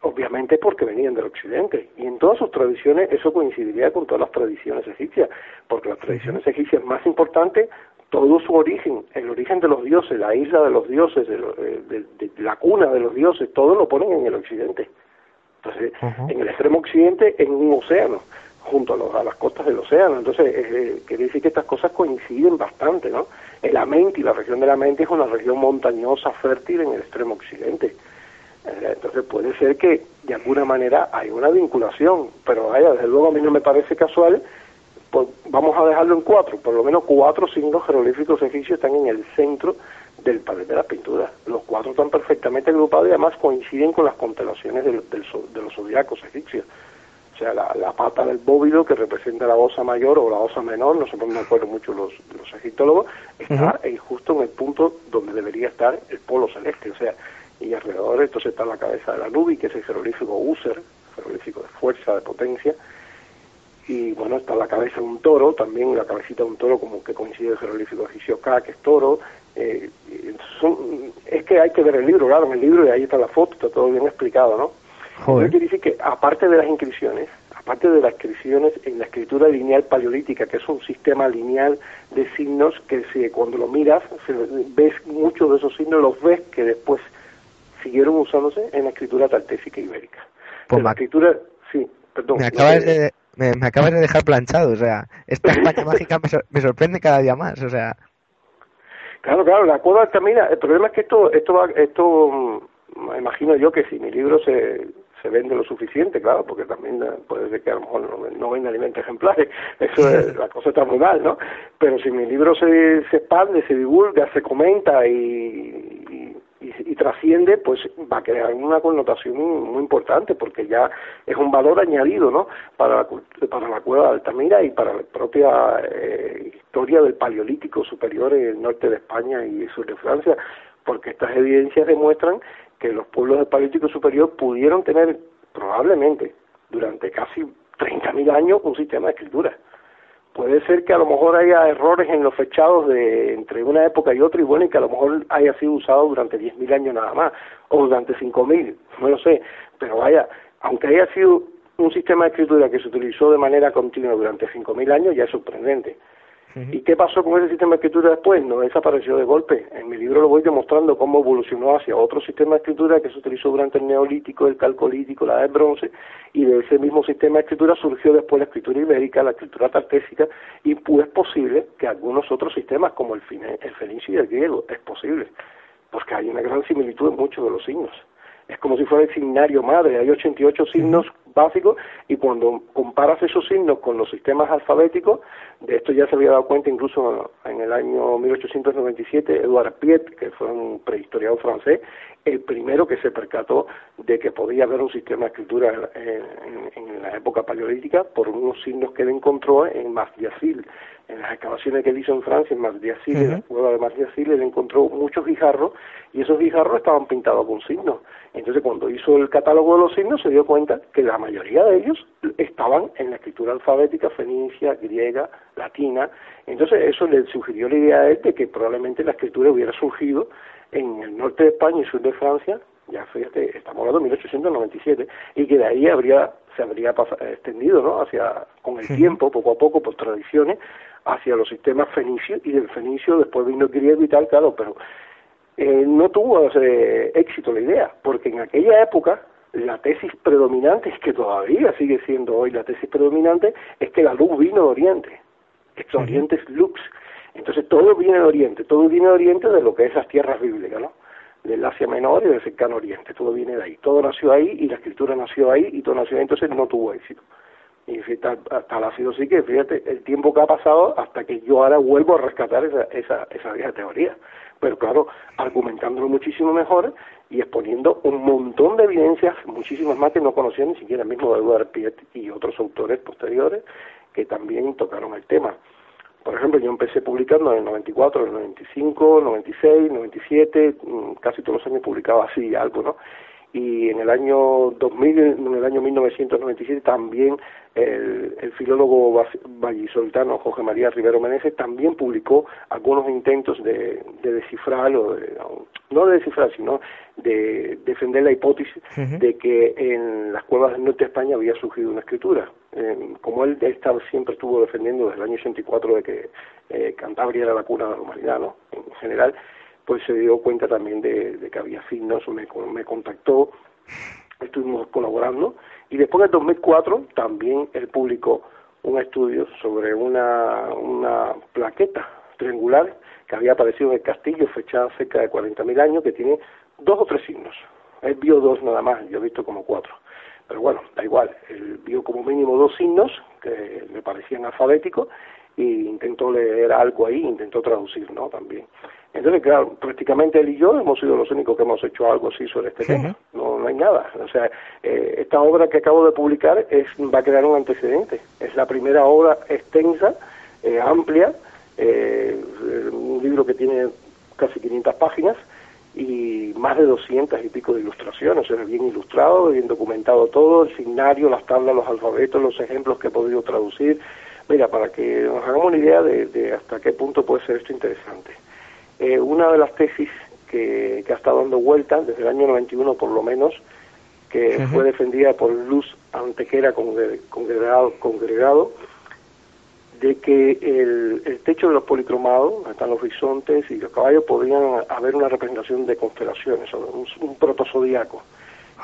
obviamente porque venían del occidente. Y en todas sus tradiciones eso coincidiría con todas las tradiciones egipcias porque las tradiciones egipcias más importantes todo su origen el origen de los dioses la isla de los dioses de, eh, la cuna de los dioses todo lo ponen en el occidente. Entonces en el extremo occidente en un océano junto a, las costas del océano. Entonces eh, quiere decir que estas cosas coinciden bastante no el Amenti la región del Amenti es una región montañosa fértil en el extremo occidente. Eh, entonces puede ser que de alguna manera hay una vinculación, pero vaya, desde luego a mí no me parece casual, pues vamos a dejarlo en cuatro, por lo menos cuatro signos jeroglíficos egipcios están en el centro del panel de la pintura. Los cuatro están perfectamente agrupados y además coinciden con las constelaciones de los zodiacos egipcios. O sea, la, pata del bóvido que representa la osa mayor o la osa menor, no sé, no me acuerdo mucho los, los egiptólogos, está justo en el punto donde debería estar el polo celeste. O sea, y alrededor entonces está la cabeza de la Nubi, que es el jeroglífico User, jeroglífico de fuerza, de potencia, y bueno, está la cabeza de un toro, también la cabecita de un toro como que coincide el jeroglífico egipcio K, que es toro, eh, es que hay que ver el libro, claro, en el libro y ahí está la foto, está todo bien explicado, ¿no? Joder. quiere decir que aparte de las inscripciones, aparte de las inscripciones en la escritura lineal paleolítica, que es un sistema lineal de signos que si, cuando lo miras, ves muchos de esos signos, los ves que después siguieron usándose en la escritura tartésica ibérica. Pues la escritura, sí, perdón. Me acabas, de, me, acabas de dejar planchado, o sea, esta España mágica me, sorprende cada día más, o sea. Claro, claro, la cueva Altamira, el problema es que esto, esto va, esto, mm, imagino yo que si mi libro se, se vende lo suficiente, claro, porque también puede ser que a lo mejor no, no vende alimentos ejemplares, eso es, la cosa está muy mal, ¿no? Pero si mi libro se, se expande, se divulga, se comenta y, y, trasciende, pues va a crear una connotación muy, importante, porque ya es un valor añadido, ¿no? Para la, para la cueva de Altamira y para la propia eh, historia del Paleolítico superior en el norte de España y sur de Francia, porque estas evidencias demuestran que los pueblos del Paleolítico superior pudieron tener probablemente durante casi 30.000 años un sistema de escritura puede ser que a lo mejor haya errores en los fechados de entre una época y otra y bueno y que a lo mejor haya sido usado durante 10.000 años nada más o durante 5.000, no lo sé, pero vaya, aunque haya sido un sistema de escritura que se utilizó de manera continua durante 5.000 años ya es sorprendente. ¿Y qué pasó con ese sistema de escritura después? No desapareció de golpe. En mi libro lo voy demostrando cómo evolucionó hacia otro sistema de escritura que se utilizó durante el Neolítico, el Calcolítico, la del Bronce, y de ese mismo sistema de escritura surgió después la escritura ibérica, la escritura tartésica, y pues es posible que algunos otros sistemas, como el, el fenicio y el griego, es posible, porque hay una gran similitud en muchos de los signos es como si fuera el signario madre, hay 88 signos básicos y cuando comparas esos signos con los sistemas alfabéticos, de esto ya se había dado cuenta incluso en el año 1897 Edouard Piet, que fue un prehistoriador francés, el primero que se percató de que podía haber un sistema de escritura en, la época paleolítica por unos signos que él encontró en Masdiasil, en las excavaciones que él hizo en Francia, en Masdiasil, en la cueva de Masdiasil, él encontró muchos guijarros y esos guijarros estaban pintados con signos. Entonces, cuando hizo el catálogo de los signos, se dio cuenta que la mayoría de ellos estaban en la escritura alfabética fenicia, griega, latina. Entonces, eso le sugirió la idea a él de que probablemente la escritura hubiera surgido en el norte de España y sur de Francia, ya fíjate, estamos hablando de 1897, y que de ahí habría se habría extendido ¿no? hacia con el tiempo, poco a poco, por tradiciones, hacia los sistemas fenicios, y del fenicio después vino el griego y tal, claro, pero eh, no tuvo eh, éxito la idea, porque en aquella época la tesis predominante, es que todavía sigue siendo hoy la tesis predominante, es que la luz vino de Oriente, es Oriente es lux, entonces todo viene de Oriente, todo viene de Oriente de lo que es las tierras bíblicas, ¿no? Del Asia Menor y del Cercano Oriente, todo viene de ahí, todo nació ahí y la escritura nació ahí y todo nació ahí, entonces no tuvo éxito. Y tal, tal ha sido así que, fíjate, el tiempo que ha pasado hasta que yo ahora vuelvo a rescatar esa, esa, esa vieja teoría. Pero claro, argumentándolo muchísimo mejor y exponiendo un montón de evidencias, muchísimas más que no conocían ni siquiera el mismo Edward Piet y otros autores posteriores que también tocaron el tema. Por ejemplo, yo empecé publicando en el 94, en el 95, 96, 97, casi todos los años publicaba así algo, ¿no? Y en el año 2000, en el año 1997 también el, el filólogo vallisoltano Jorge María Rivero Meneses también publicó algunos intentos de, de descifrar, o no de descifrar, sino de defender la hipótesis de que en las cuevas del norte de España había surgido una escritura. como él estaba, siempre estuvo defendiendo desde el año 84 de que eh, Cantabria era la cuna de la humanidad, ¿no? En general, pues se dio cuenta también de, que había signos, me, me contactó, estuvimos colaborando y después en 2004 también él publicó un estudio sobre una, una plaqueta triangular que había aparecido en el castillo, fechada cerca de 40.000 años, que tiene dos o tres signos. Él vio dos nada más, yo he visto como cuatro. Pero bueno, da igual, él vio como mínimo dos signos que me parecían alfabéticos y intentó leer algo ahí, intentó traducir, ¿no? También. Entonces, claro, prácticamente él y yo hemos sido los únicos que hemos hecho algo así sobre este tema. No, no hay nada. O sea, eh, esta obra que acabo de publicar es, va a crear un antecedente. Es la primera obra extensa, eh, amplia, eh, un libro que tiene casi 500 páginas y más de 200 y pico de ilustraciones, o sea, bien ilustrado, bien documentado todo, el signario, las tablas, los alfabetos, los ejemplos que he podido traducir. Mira, para que nos hagamos una idea de hasta qué punto puede ser esto interesante. Eh, una de las tesis que, ha estado dando vueltas desde el año 91 por lo menos, que fue defendida por Luz Antequera congregado, congregado de que el, el, techo de los policromados, están los horizontes y los caballos, podrían haber una representación de constelaciones, un, un protozodiaco.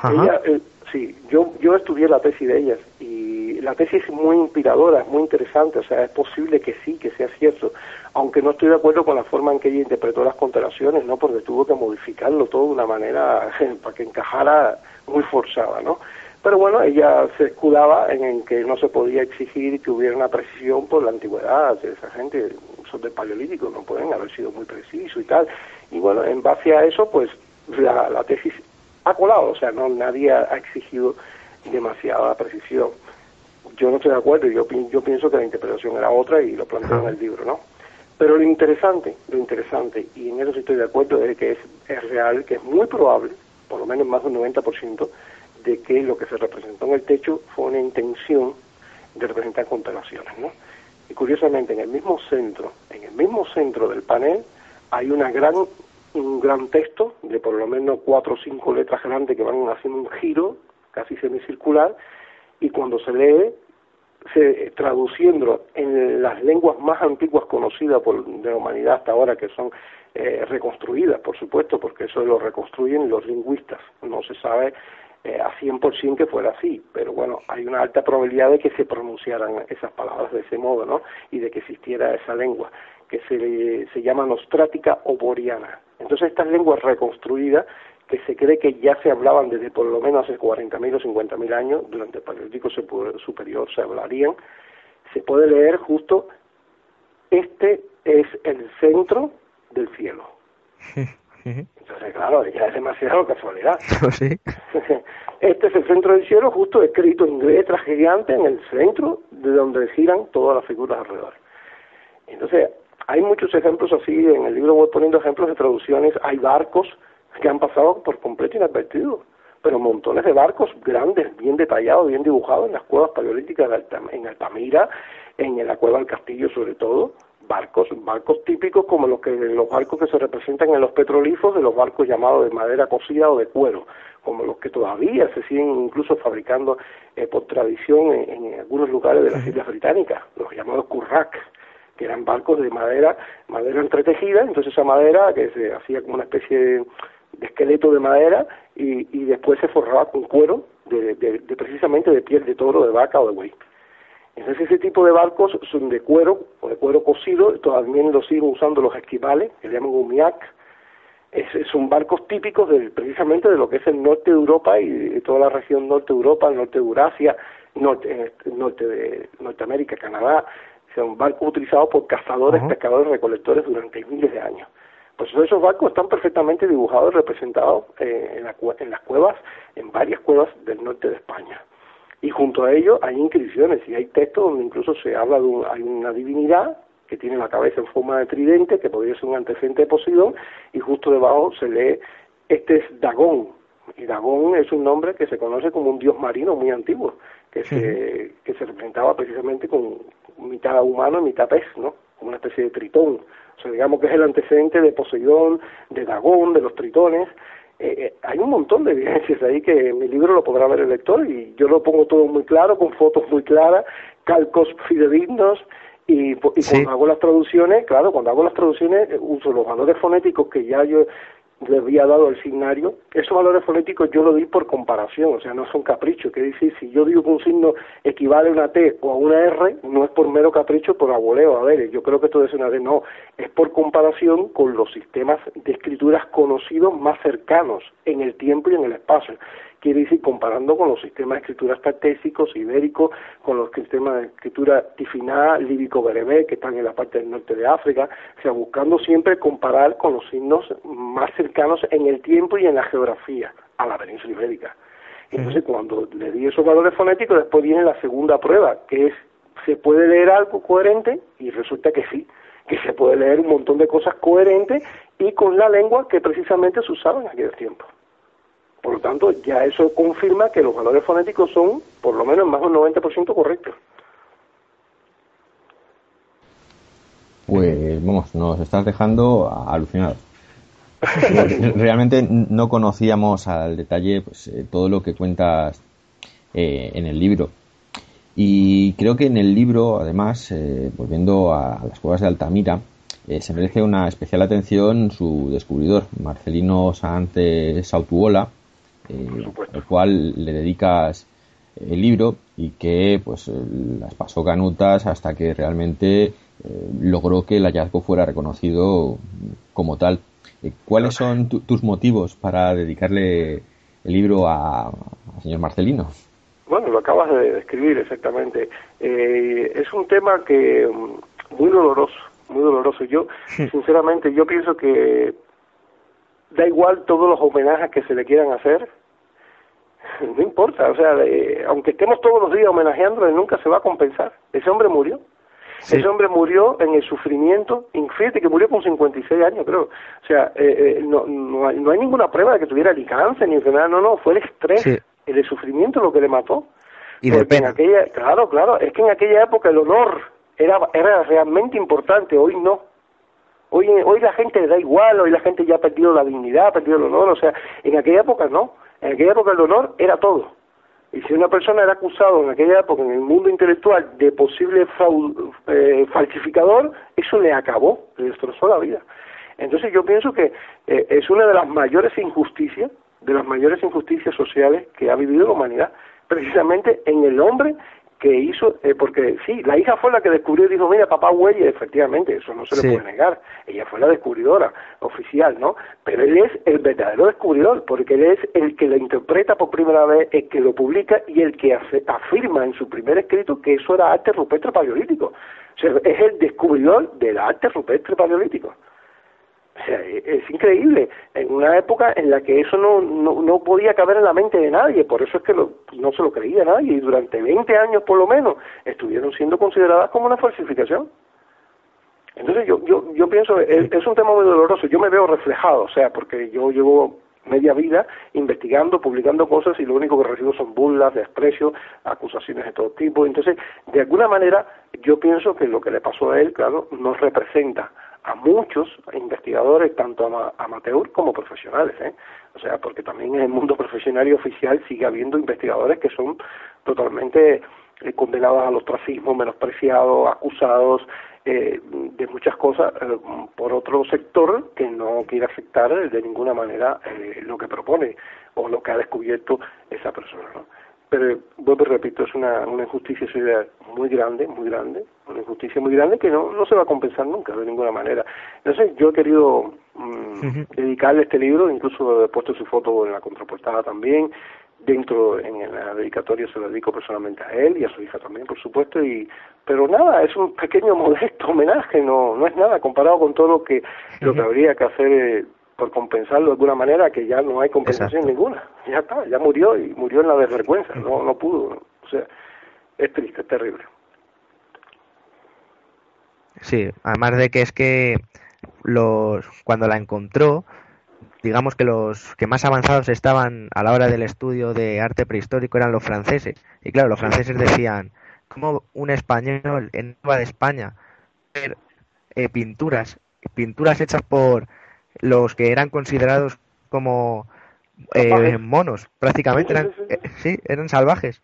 Ella, eh, sí, yo, yo estudié la tesis de ellas y la tesis es muy inspiradora, es muy interesante, o sea, es posible que sí, que sea cierto, aunque no estoy de acuerdo con la forma en que ella interpretó las constelaciones, ¿no? Porque tuvo que modificarlo todo de una manera para que encajara muy forzada, ¿no? Pero bueno, ella se escudaba en, que no se podía exigir que hubiera una precisión por la antigüedad esa gente, son de paleolítico, no pueden haber sido muy precisos y tal. Y bueno, en base a eso, pues la, la tesis ha colado, o sea, no nadie ha exigido demasiada precisión. Yo no estoy de acuerdo, yo, yo pienso que la interpretación era otra y lo planteo en el libro, ¿no? Pero lo interesante, lo interesante, y en eso estoy de acuerdo, es que es, es real, que es muy probable, por lo menos más del 90%, de que lo que se representó en el techo fue una intención de representar constelaciones, ¿no? Y curiosamente, en el mismo centro, en el mismo centro del panel, hay una gran un gran texto de por lo menos cuatro o cinco letras grandes que van haciendo un giro casi semicircular y cuando se lee se, traduciéndolo en las lenguas más antiguas conocidas por, de la humanidad hasta ahora, que son eh, reconstruidas, por supuesto, porque eso lo reconstruyen los lingüistas. No se sabe eh, a 100% que fuera así, pero bueno, hay una alta probabilidad de que se pronunciaran esas palabras de ese modo, ¿no? Y de que existiera esa lengua, que se, se llama nostrática o boriana. Entonces estas lenguas reconstruidas, que se cree que ya se hablaban desde por lo menos hace 40.000 o 50.000 años, durante el Paleolítico Superior se hablarían, se puede leer justo, este es el centro del cielo. Entonces, claro, ya es demasiado casualidad. Este es el centro del cielo, justo escrito en letras gigantes en el centro de donde giran todas las figuras alrededor. Entonces, hay muchos ejemplos así, en el libro voy poniendo ejemplos de traducciones, hay barcos que han pasado por completo inadvertidos, pero montones de barcos grandes, bien detallados, bien dibujados en las cuevas paleolíticas en Altamira, en la cueva del castillo sobre todo, barcos, barcos típicos como los que los barcos que se representan en los petrolifos de los barcos llamados de madera cocida o de cuero, como los que todavía se siguen incluso fabricando eh, por tradición en, algunos lugares de las Islas Británicas, los llamados currac que eran barcos de madera, madera entretejida, entonces esa madera que se hacía como una especie de, esqueleto de madera y, y, después se forraba con cuero de, de, precisamente de piel de toro, de vaca o de buey. Entonces ese tipo de barcos son de cuero o de cuero cocido, también lo siguen usando los esquimales, que le llaman umiac, es, son barcos típicos de, precisamente de lo que es el norte de Europa y toda la región norte de Europa, norte de Eurasia, norte, norte de Norteamérica, Canadá, son barcos utilizados por cazadores, pescadores, recolectores durante miles de años. Pues esos barcos están perfectamente dibujados y representados eh, en, en las cuevas, en varias cuevas del norte de España. Y junto a ello hay inscripciones y hay textos donde incluso se habla de hay una divinidad que tiene la cabeza en forma de tridente, que podría ser un antecedente de Poseidón, y justo debajo se lee, este es Dagón, y Dagón es un nombre que se conoce como un dios marino muy antiguo, que se, que se representaba precisamente con mitad humano y mitad pez, ¿no? Como una especie de tritón. O sea, digamos que es el antecedente de Poseidón, de Dagón, de los tritones. Eh, eh, hay un montón de evidencias ahí que en mi libro lo podrá ver el lector y yo lo pongo todo muy claro, con fotos muy claras, calcos fidedignos, y, cuando hago las traducciones, claro, cuando hago las traducciones eh, uso los valores fonéticos que ya yo le había dado al signario, esos valores fonéticos yo lo di por comparación, o sea, no son caprichos, que decir, si yo digo que un signo equivale a una T o a una R, no es por mero capricho, por aboleo, a ver, yo creo que esto es una D, no, es por comparación con los sistemas de escrituras conocidos más cercanos en el tiempo y en el espacio quiere decir comparando con los sistemas de escritura tartésicos, ibéricos, con los sistemas de escritura tifiná, líbico-berebé, que están en la parte del norte de África, o sea, buscando siempre comparar con los signos más cercanos en el tiempo y en la geografía a la península ibérica. Entonces, cuando le di esos valores fonéticos, después viene la segunda prueba, que es, ¿se puede leer algo coherente? Y resulta que sí, que se puede leer un montón de cosas coherentes y con la lengua que precisamente se usaba en aquel tiempo. Por lo tanto, ya eso confirma que los valores fonéticos son, por lo menos, más de un 90% correctos. Pues, vamos, nos estás dejando alucinados. Realmente no conocíamos al detalle pues, eh, todo lo que cuentas eh, en el libro. Y creo que en el libro, además, eh, volviendo a, las cuevas de Altamira, se merece una especial atención su descubridor, Marcelino Sánchez Sautuola, eh, al cual le dedicas el libro y que pues las pasó canutas hasta que realmente eh, logró que el hallazgo fuera reconocido como tal. Eh, ¿Cuáles son tus motivos para dedicarle el libro a, al señor Marcelino? Bueno, lo acabas de describir exactamente. es un tema que mm, muy doloroso, muy doloroso. Yo, sinceramente, yo pienso que da igual todos los homenajes que se le quieran hacer, no importa, o sea, aunque estemos todos los días homenajeándole, nunca se va a compensar. Ese hombre murió. Ese hombre murió en el sufrimiento, fíjate que murió con 56 años, creo. O sea, eh, eh, no, no, hay, no, hay, ninguna prueba de que tuviera ni cáncer ni enfermedad, no, no, fue el estrés, el sufrimiento lo que le mató. Y de pena. aquella, claro, claro, es que en aquella época el honor era, era realmente importante, hoy no. Hoy, hoy la gente le da igual, hoy la gente ya ha perdido la dignidad, ha perdido el honor, o sea, en aquella época no. En aquella época el honor era todo. Y si una persona era acusado en aquella época en el mundo intelectual de posible eh, falsificador, eso le acabó, le destrozó la vida. Entonces yo pienso que eh, es una de las mayores injusticias, de las mayores injusticias sociales que ha vivido la humanidad, precisamente en el hombre que hizo, eh, porque sí, la hija fue la que descubrió y dijo, mira, papá huele, efectivamente, eso no se le puede negar, ella fue la descubridora oficial, ¿no? Pero él es el verdadero descubridor, porque él es el que lo interpreta por primera vez, el que lo publica y el que afirma en su primer escrito que eso era arte rupestre paleolítico. O sea, es el descubridor del arte rupestre paleolítico. O sea, e-, es increíble, en una época en la que eso no, no, no podía caber en la mente de nadie, por eso es que no se lo creía nadie, y durante 20 años por lo menos estuvieron siendo consideradas como una falsificación. Entonces yo, yo, yo pienso, es, es un tema muy doloroso, yo me veo reflejado, o sea, porque yo llevo media vida investigando, publicando cosas y lo único que recibo son burlas, desprecios, acusaciones de todo tipo. Entonces, de alguna manera, yo pienso que lo que le pasó a él, claro, nos representa a muchos investigadores, tanto amateur como profesionales, ¿eh? O sea, porque también en el mundo profesional y oficial sigue habiendo investigadores que son totalmente eh, condenados al ostracismo, menospreciados, acusados eh, de muchas cosas eh, por otro sector que no quiere aceptar de ninguna manera eh, lo que propone o lo que ha descubierto esa persona. ¿no? Pero vuelvo y repito, es una, una injusticia social muy grande, muy grande, una injusticia muy grande que no, no se va a compensar nunca de ninguna manera. Entonces yo he querido mm, dedicarle este libro, incluso he puesto su foto en la contraportada también, dentro en la dedicatoria se lo dedico personalmente a él y a su hija también, por supuesto, y pero nada, es un pequeño modesto homenaje, no no es nada comparado con todo lo que lo que habría que hacer eh, por compensarlo de alguna manera que ya no hay compensación ninguna. Ya está, ya murió y murió en la desvergüenza, no, no pudo. O sea, es triste, es terrible. Sí, además de que es que los cuando la encontró, digamos que los que más avanzados estaban a la hora del estudio de arte prehistórico eran los franceses. Y claro, los franceses decían, ¿cómo un español en Nueva de España ver eh, pinturas, pinturas hechas por los que eran considerados como eh, monos, prácticamente eran, sí, eh, eran salvajes.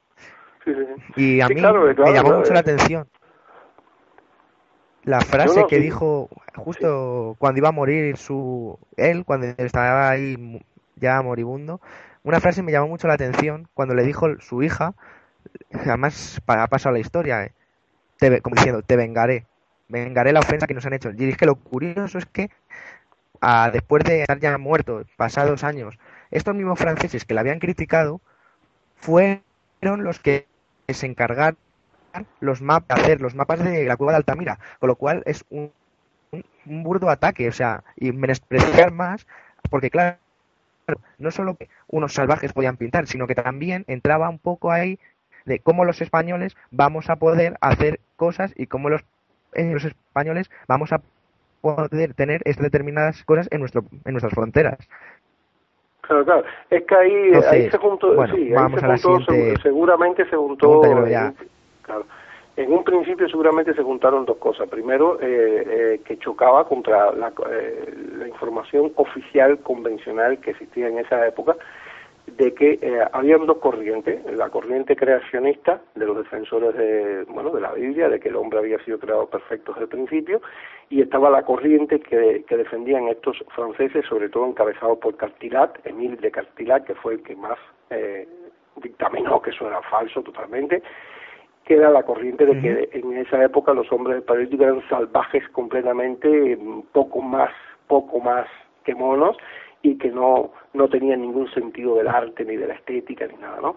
Y a mí me llamó mucho la atención la frase que dijo justo cuando iba a morir su él, cuando estaba ahí ya moribundo, una frase me llamó mucho la atención cuando le dijo su hija, además ha pasado la historia, eh, te, como diciendo, te vengaré, vengaré la ofensa que nos han hecho. Y es que lo curioso es que después de estar ya muerto, pasados años, estos mismos franceses que le habían criticado fueron los que se encargaron los mapas, hacer los mapas de la cueva de Altamira, con lo cual es un, un, burdo ataque, o sea, y menospreciar más, porque claro, no solo que unos salvajes podían pintar, sino que también entraba un poco ahí de cómo los españoles vamos a poder hacer cosas y cómo los, eh, los españoles vamos a poder tener estas determinadas cosas en nuestro en nuestras fronteras. Claro, claro. Es que ahí, ahí se juntó, sí, ahí se juntó, seguramente se juntó en un principio seguramente se juntaron dos cosas. Primero, eh, eh, que chocaba contra la, eh, la, información oficial convencional que existía en esa época, de que habían dos corrientes, la corriente creacionista de los defensores de, bueno, de la Biblia, de que el hombre había sido creado perfecto desde el principio, y estaba la corriente que, que defendían estos franceses, sobre todo encabezados por Cartilat, Emile de Cartilat, que fue el que más dictaminó que eso era falso totalmente, que era la corriente de que en esa época los hombres paleolíticos eran salvajes completamente, poco más, poco más que monos, y que no, no tenían ningún sentido del arte, ni de la estética, ni nada, ¿no?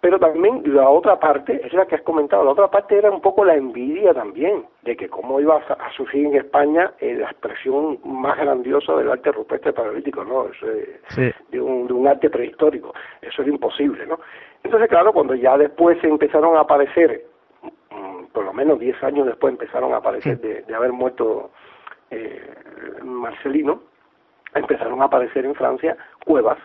Pero también la otra parte, es la que has comentado, la otra parte era un poco la envidia también, de que cómo iba a, surgir en España eh, la expresión más grandiosa del arte rupestre paleolítico, ¿no? Eh, de, un, de un arte prehistórico. Eso era imposible, ¿no? Entonces, claro, cuando ya después se empezaron a aparecer, mm, por lo menos 10 años después empezaron a aparecer de, haber muerto eh, Marcelino, empezaron a aparecer en Francia cuevas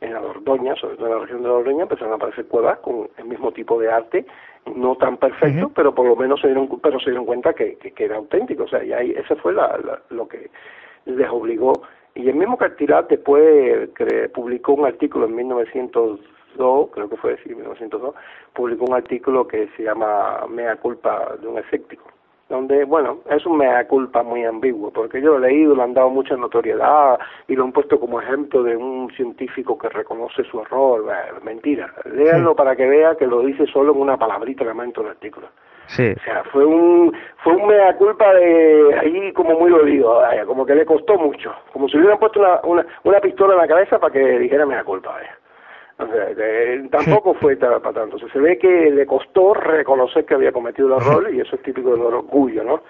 en la Dordoña, sobre todo en la región de la Dordoña, empezaron a aparecer cuevas con el mismo tipo de arte, no tan perfecto, pero por lo menos se dieron, pero se dieron cuenta que, que, era auténtico, o sea, y ahí, ese fue la, lo que les obligó. Y el mismo Cartilat después publicó un artículo en 1900 creo que fue decir 1902, publicó un artículo que se llama Mea culpa de un escéptico, donde, bueno, es un mea culpa muy ambiguo, porque yo lo he leído, le han dado mucha notoriedad y lo han puesto como ejemplo de un científico que reconoce su error, mentira, léanlo para que vea que lo dice solo en una palabrita que en el artículo. Sí. O sea, fue un, fue un mea culpa de ahí como muy dolido, como que le costó mucho, como si le hubieran puesto una, una, una pistola en la cabeza para que dijera mea culpa. Vaya. O sea, tampoco fue para tanto. se ve que le costó reconocer que había cometido el error y eso es típico del orgullo, ¿no?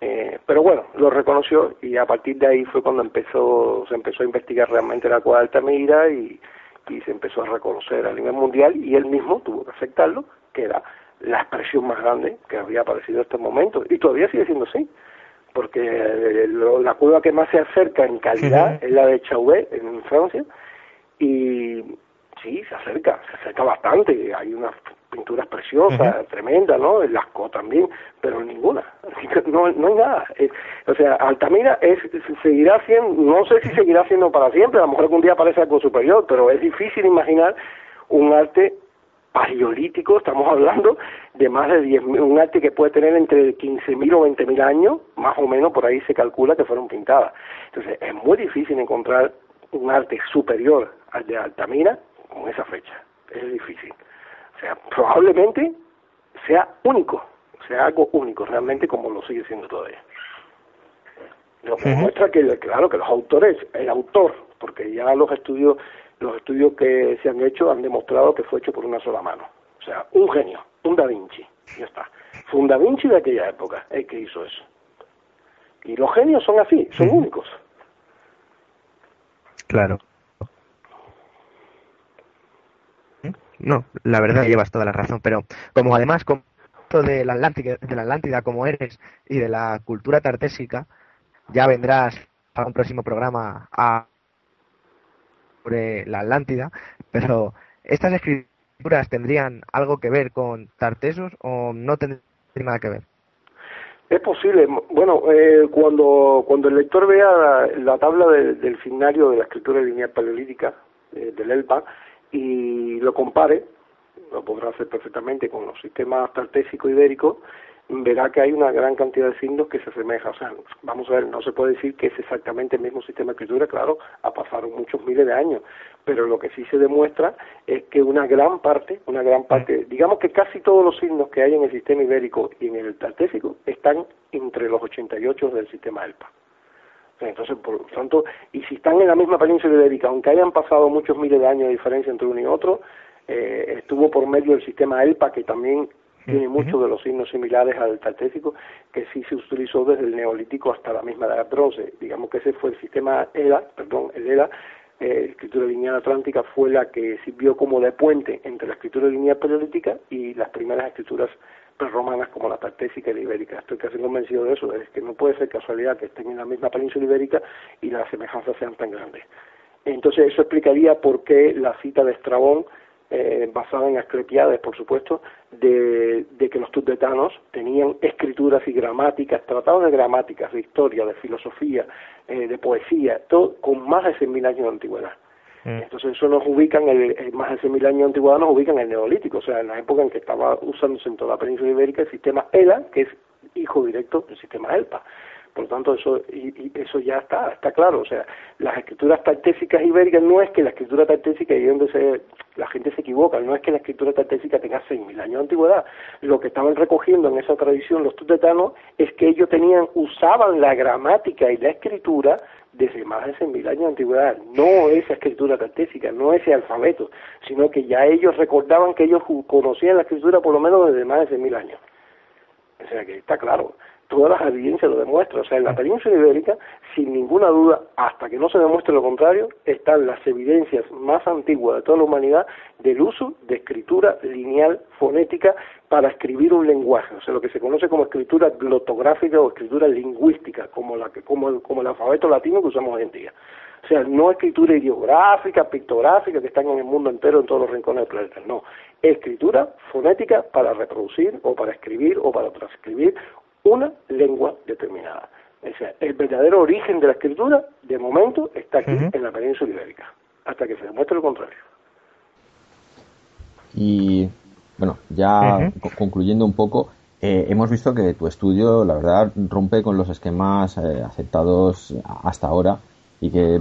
Eh, pero bueno, lo reconoció y a partir de ahí fue cuando empezó, se empezó a investigar realmente la cueva de Altamira y, y se empezó a reconocer a nivel mundial y él mismo tuvo que aceptarlo, que era la expresión más grande que había aparecido en este momento y todavía sigue siendo así porque eh, la cueva que más se acerca en calidad es la de Chauvet en Francia y sí, se acerca, se acerca bastante. Hay unas pinturas preciosas, tremendas, ¿no? El Lascaux también, pero ninguna. No, no hay nada. Eh, o sea, Altamira es, seguirá siendo, no sé si seguirá siendo para siempre, a lo mejor algún día aparece algo superior, pero es difícil imaginar un arte paleolítico, estamos hablando de más de 10.000, un arte que puede tener entre 15.000 o 20.000 años, más o menos por ahí se calcula que fueron pintadas. Entonces, es muy difícil encontrar un arte superior al de Altamira con esa fecha. Es difícil. O sea, probablemente sea único, sea algo único realmente como lo sigue siendo todavía. Lo que muestra que, claro, que los autores, el autor, porque ya los estudios, los estudios que se han hecho han demostrado que fue hecho por una sola mano. O sea, un genio, un Da Vinci, ya está. Fue un Da Vinci de aquella época el que hizo eso. Y los genios son así, son únicos. Claro. No, la verdad llevas toda la razón, pero como además como de la Atlántida, de la Atlántida como eres y de la cultura tartésica, ya vendrás para un próximo programa a sobre la Atlántida, pero estas escrituras tendrían algo que ver con Tartesos o no tendrían nada que ver. Es posible. Bueno, eh, cuando, cuando el lector vea la, tabla del signario de la escritura lineal paleolítica eh, del ELPA y lo compare, lo podrá hacer perfectamente con los sistemas tartésico ibérico, verá que hay una gran cantidad de signos que se asemejan. O sea, vamos a ver, no se puede decir que es exactamente el mismo sistema de escritura, claro, ha pasado muchos miles de años, pero lo que sí se demuestra es que una gran parte, una gran parte, digamos que casi todos los signos que hay en el sistema ibérico y en el tartésico están entre los 88 del sistema ELPA. Entonces, por lo tanto, y si están en la misma península ibérica, aunque hayan pasado muchos miles de años de diferencia entre uno y otro, eh, estuvo por medio del sistema ELPA, que también tiene muchos de los signos similares al tartésico, que sí se utilizó desde el neolítico hasta la misma edad bronce. Digamos que ese fue el sistema ELA, perdón, el ELA, eh, escritura lineal atlántica, fue la que sirvió como de puente entre la escritura lineal paleolítica y las primeras escrituras prerromanas como la tartésica y la ibérica. Estoy casi convencido de eso, es que no puede ser casualidad que estén en la misma península ibérica y las semejanzas sean tan grandes. Entonces eso explicaría por qué la cita de Estrabón eh, basada en Asclepiades, por supuesto, de, que los tibetanos tenían escrituras y gramáticas, tratados de gramáticas, de historia, de filosofía, eh, de poesía, todo con más de 100.000 años de antigüedad. Entonces eso nos ubica en el, más de 100.000 años de antigüedad, nos ubica en el neolítico, o sea, en la época en que estaba usándose en toda la península ibérica el sistema ELA, que es hijo directo del sistema ELPA. Por lo tanto, eso, y, eso ya está, está claro. O sea, las escrituras tartésicas ibéricas no es que la escritura tartésica, y donde se, la gente se equivoca, no es que la escritura tartésica tenga 6.000 años de antigüedad. Lo que estaban recogiendo en esa tradición los tibetanos es que ellos tenían, usaban la gramática y la escritura desde más de 6.000 años de antigüedad, no esa escritura tartésica, no ese alfabeto, sino que ya ellos recordaban que ellos conocían la escritura por lo menos desde más de 6.000 años. O sea que está claro todas las evidencias lo demuestran. O sea, en la península ibérica, sin ninguna duda, hasta que no se demuestre lo contrario, están las evidencias más antiguas de toda la humanidad del uso de escritura lineal fonética para escribir un lenguaje, o sea, lo que se conoce como escritura glotográfica o escritura lingüística, como, la que, como, como el alfabeto latino que usamos hoy en día. O sea, no escritura ideográfica, pictográfica, que están en el mundo entero, en todos los rincones del planeta, no. Escritura fonética para reproducir o para escribir o para transcribir una lengua determinada. O sea, el verdadero origen de la escritura, de momento, está aquí en la península ibérica, hasta que se demuestre lo contrario. Y bueno, ya concluyendo un poco, eh, hemos visto que tu estudio, la verdad, rompe con los esquemas eh, aceptados hasta ahora y que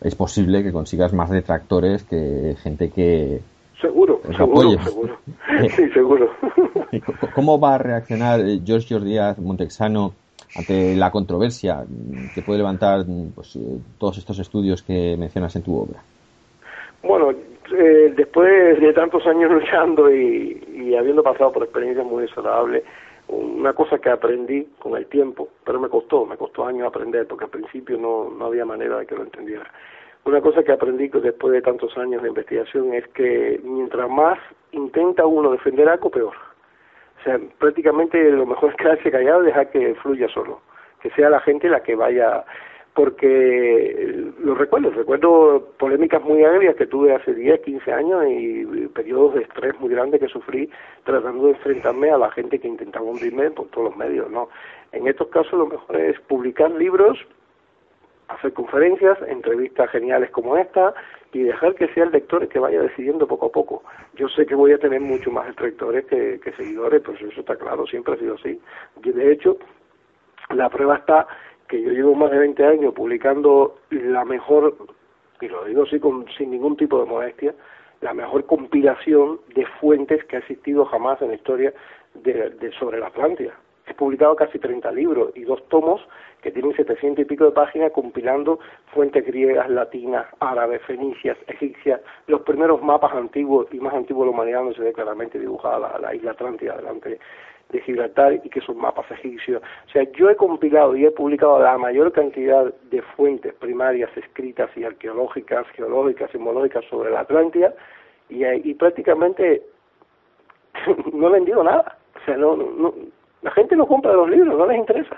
es posible que consigas más detractores que gente que, Seguro, seguro, seguro. Sí, seguro. ¿Cómo va a reaccionar eh, George Díaz Montexano ante la controversia que puede levantar pues, eh, todos estos estudios que mencionas en tu obra? Bueno, eh, después de tantos años luchando y, y, habiendo pasado por experiencias muy desagradables, una cosa que aprendí con el tiempo, pero me costó, me costó años aprender, porque al principio no, no había manera de que lo entendiera. Una cosa que aprendí después de tantos años de investigación es que mientras más intenta uno defender algo, peor. O sea, prácticamente lo mejor es quedarse callado y dejar que fluya solo. Que sea la gente la que vaya. Porque lo recuerdo, recuerdo polémicas muy agrias que tuve hace 10, 15 años y periodos de estrés muy grandes que sufrí tratando de enfrentarme a la gente que intentaba hundirme por todos los medios, ¿no? En estos casos lo mejor es publicar libros hacer conferencias, entrevistas geniales como esta y dejar que sea el lector el que vaya decidiendo poco a poco. Yo sé que voy a tener mucho más lectores que, seguidores, pues eso está claro, siempre ha sido así. Y de hecho, la prueba está que yo llevo más de 20 años publicando la mejor, y lo digo así con, sin ningún tipo de modestia, la mejor compilación de fuentes que ha existido jamás en la historia de, de sobre la Atlántida. Publicado casi 30 libros y dos tomos que tienen 700 y pico de páginas compilando fuentes griegas, latinas, árabes, fenicias, egipcias, los primeros mapas antiguos y más antiguos de la humanidad donde se ve claramente dibujada la, isla Atlántida delante de Gibraltar y que son mapas egipcios. O sea, yo he compilado y he publicado la mayor cantidad de fuentes primarias escritas y arqueológicas, geológicas, sismológicas sobre la Atlántida y, y prácticamente no he vendido nada. O sea, no, no, la gente no compra los libros, no les interesa.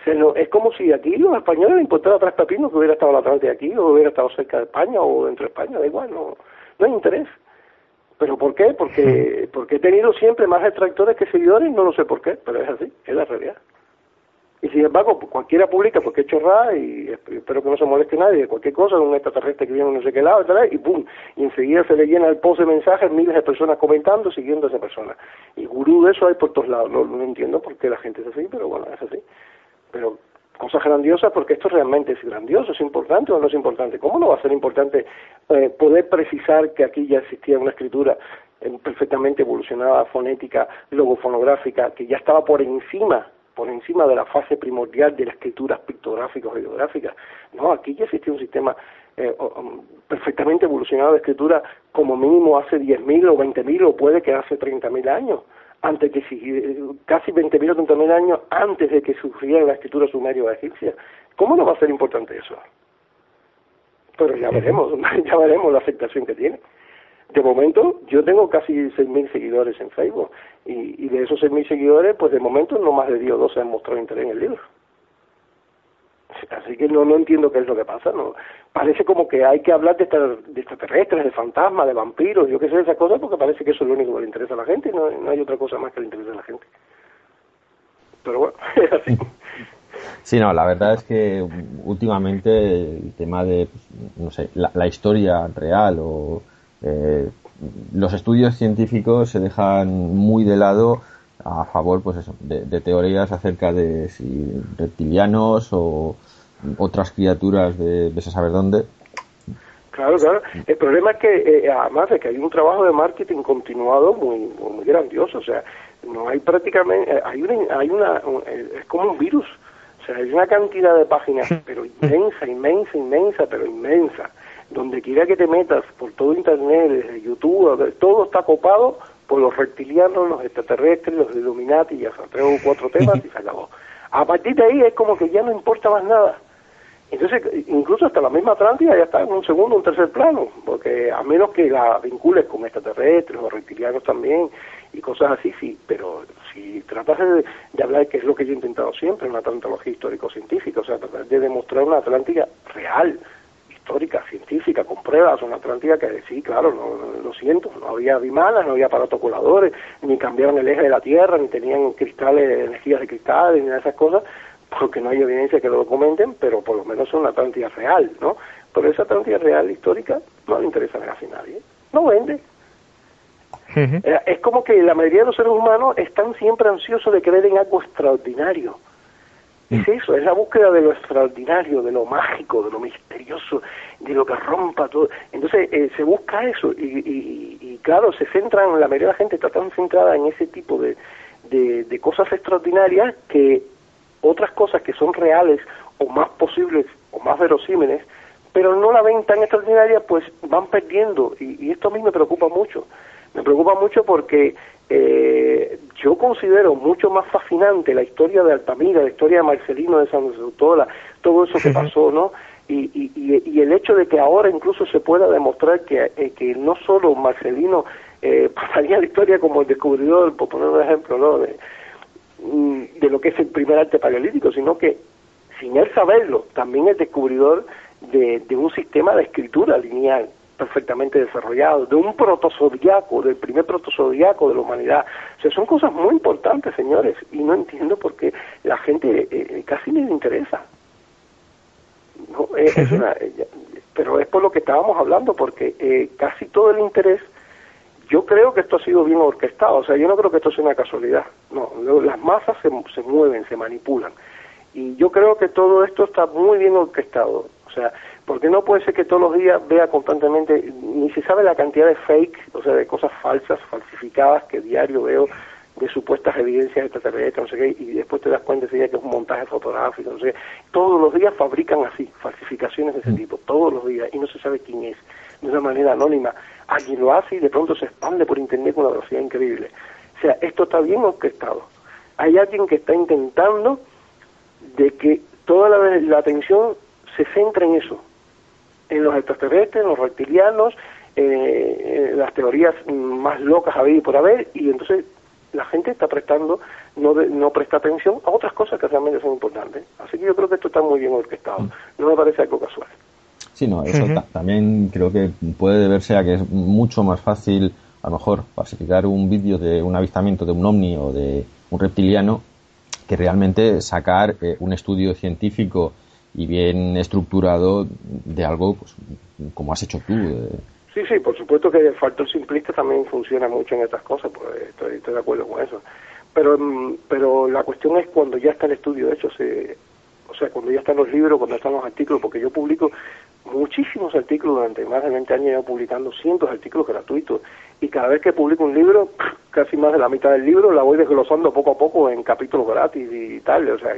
O sea, no, es como si aquí los españoles les importara tres pepinos que hubiera estado la Atlante aquí, o hubiera estado cerca de España, o dentro de España, da igual, no, no hay interés. ¿Pero por qué? Porque, porque he tenido siempre más extractores que seguidores no lo sé por qué, pero es así, es la realidad. Y sin embargo, pues, cualquiera publica porque es chorrada y espero que no se moleste nadie, cualquier cosa, un extraterrestre que viene no sé qué lado, y pum, y enseguida se le llena el post de mensajes, miles de personas comentando, siguiendo a esa persona. Y gurú de eso hay por todos lados, no, no entiendo por qué la gente es así, pero bueno, es así. Pero cosas grandiosas porque esto realmente es grandioso, es importante o no es importante. ¿Cómo no va a ser importante eh, poder precisar que aquí ya existía una escritura eh, perfectamente evolucionada, fonética, logofonográfica, que ya estaba por encima por encima de la fase primordial de las escrituras pictográficas o ideográficas. No, aquí ya existía un sistema eh, um, perfectamente evolucionado de escritura como mínimo hace 10.000 o 20.000 o puede que hace 30.000 años antes que casi 20.000 o 30.000 años antes de que surgiera la escritura sumeria o egipcia. ¿Cómo no va a ser importante eso? Pero ya veremos, ya veremos la aceptación que tiene. De momento, yo tengo casi 6.000 seguidores en Facebook y, y de esos 6.000 seguidores, pues de momento no más de 10 o 12 han mostrado interés en el libro. Así que no, no entiendo qué es lo que pasa. no Parece como que hay que hablar de, de extraterrestres, de fantasmas, de vampiros, yo qué sé, esas cosas, porque parece que eso es lo único que le interesa a la gente y no, no hay otra cosa más que le interese a la gente. Pero bueno, es así. Sí, no, la verdad es que últimamente el tema de, no sé, la, la historia real o eh, los estudios científicos se dejan muy de lado a favor pues eso, de, teorías acerca de si reptilianos o otras criaturas de, de saber dónde. Claro, claro. El problema es que, eh, además de que hay un trabajo de marketing continuado muy, muy grandioso, o sea, no hay prácticamente, eh, hay una, hay una, es como un virus, o sea, hay una cantidad de páginas, pero inmensa, inmensa, inmensa, pero inmensa, donde quiera que te metas, por todo Internet, desde YouTube, todo está copado por los reptilianos, los extraterrestres, los Illuminati, ya son tres o cuatro temas y se acabó. A partir de ahí es como que ya no importa más nada. Entonces, incluso hasta la misma Atlántida ya está en un segundo, un tercer plano, porque a menos que la vincules con extraterrestres o reptilianos también y cosas así, sí, pero si tratas de, de hablar, que es lo que yo he intentado siempre, una atlantología histórico-científica, o sea, tratar de demostrar una Atlántida real, histórica, científica, con pruebas, una Atlántida que sí, claro, no, lo siento, no había bimanas, no había aparatos coladores, ni cambiaban el eje de la Tierra, ni tenían cristales, energías de cristales, ni esas cosas, porque no hay evidencia que lo documenten, pero por lo menos son una Atlántida real, ¿no? Pero esa Atlántida real histórica no le interesa a casi nadie, no vende. Eh, es como que la mayoría de los seres humanos están siempre ansiosos de creer en algo extraordinario es eso, es la búsqueda de lo extraordinario, de lo mágico, de lo misterioso, de lo que rompa todo. Entonces eh, se busca eso y, y, claro, se centran, la mayoría de la gente está tan centrada en ese tipo de, de, cosas extraordinarias que otras cosas que son reales o más posibles o más verosímiles, pero no la ven tan extraordinaria, pues van perdiendo. Y, y esto a mí me preocupa mucho. Me preocupa mucho porque eh, yo considero mucho más fascinante la historia de Altamira, la historia de Marcelino de San Sautola, todo eso que pasó, ¿no? Y, y, y, el hecho de que ahora incluso se pueda demostrar que, eh, que no solo Marcelino eh, pasaría la historia como el descubridor, por poner un ejemplo, ¿no? De, mm, de lo que es el primer arte paleolítico, sino que sin él saberlo, también es descubridor de, de un sistema de escritura lineal perfectamente desarrollado, de un protozodiaco, del primer protozodiaco de la humanidad. O sea, son cosas muy importantes, señores, y no entiendo por qué la gente eh, eh, casi ni le interesa. No, eh, es una, pero es por lo que estábamos hablando, porque casi todo el interés, yo creo que esto ha sido bien orquestado, o sea, yo no creo que esto sea una casualidad, no, las masas se, se mueven, se manipulan, y yo creo que todo esto está muy bien orquestado, o sea, porque no puede ser que todos los días vea constantemente, ni se sabe la cantidad de fake, o sea, de cosas falsas, falsificadas que diario veo de supuestas evidencias extraterrestres, no sé qué, y después te das cuenta que es un montaje fotográfico, no sé qué. Todos los días fabrican así, falsificaciones de ese mm. tipo, todos los días, y no se sabe quién es, de una manera anónima. Alguien lo hace y de pronto se expande por internet con una velocidad increíble. O sea, esto está bien orquestado. Hay alguien que está intentando de que toda la, la atención se centre en eso, en los extraterrestres, en los reptilianos, eh, las teorías más locas haber y por haber, y entonces la gente está prestando, no, no presta atención a otras cosas que realmente son importantes. Así que yo creo que esto está muy bien orquestado. Mm. No me parece algo casual. Sí, no, eso también creo que puede deberse a que es mucho más fácil, a lo mejor, falsificar un vídeo de un avistamiento de un ovni o de un reptiliano que realmente sacar eh, un estudio científico y bien estructurado de algo pues, como has hecho tú. Sí, sí, por supuesto que el factor simplista también funciona mucho en estas cosas, pues estoy, estoy de acuerdo con eso. Pero, mm, pero la cuestión es cuando ya está el estudio hecho, se, o sea, cuando ya están los libros, cuando están los artículos, porque yo publico muchísimos artículos durante más de 20 años, llevo publicando cientos de artículos gratuitos, y cada vez que publico un libro, casi más de la mitad del libro la voy desglosando poco a poco en capítulos gratis y tal, o sea,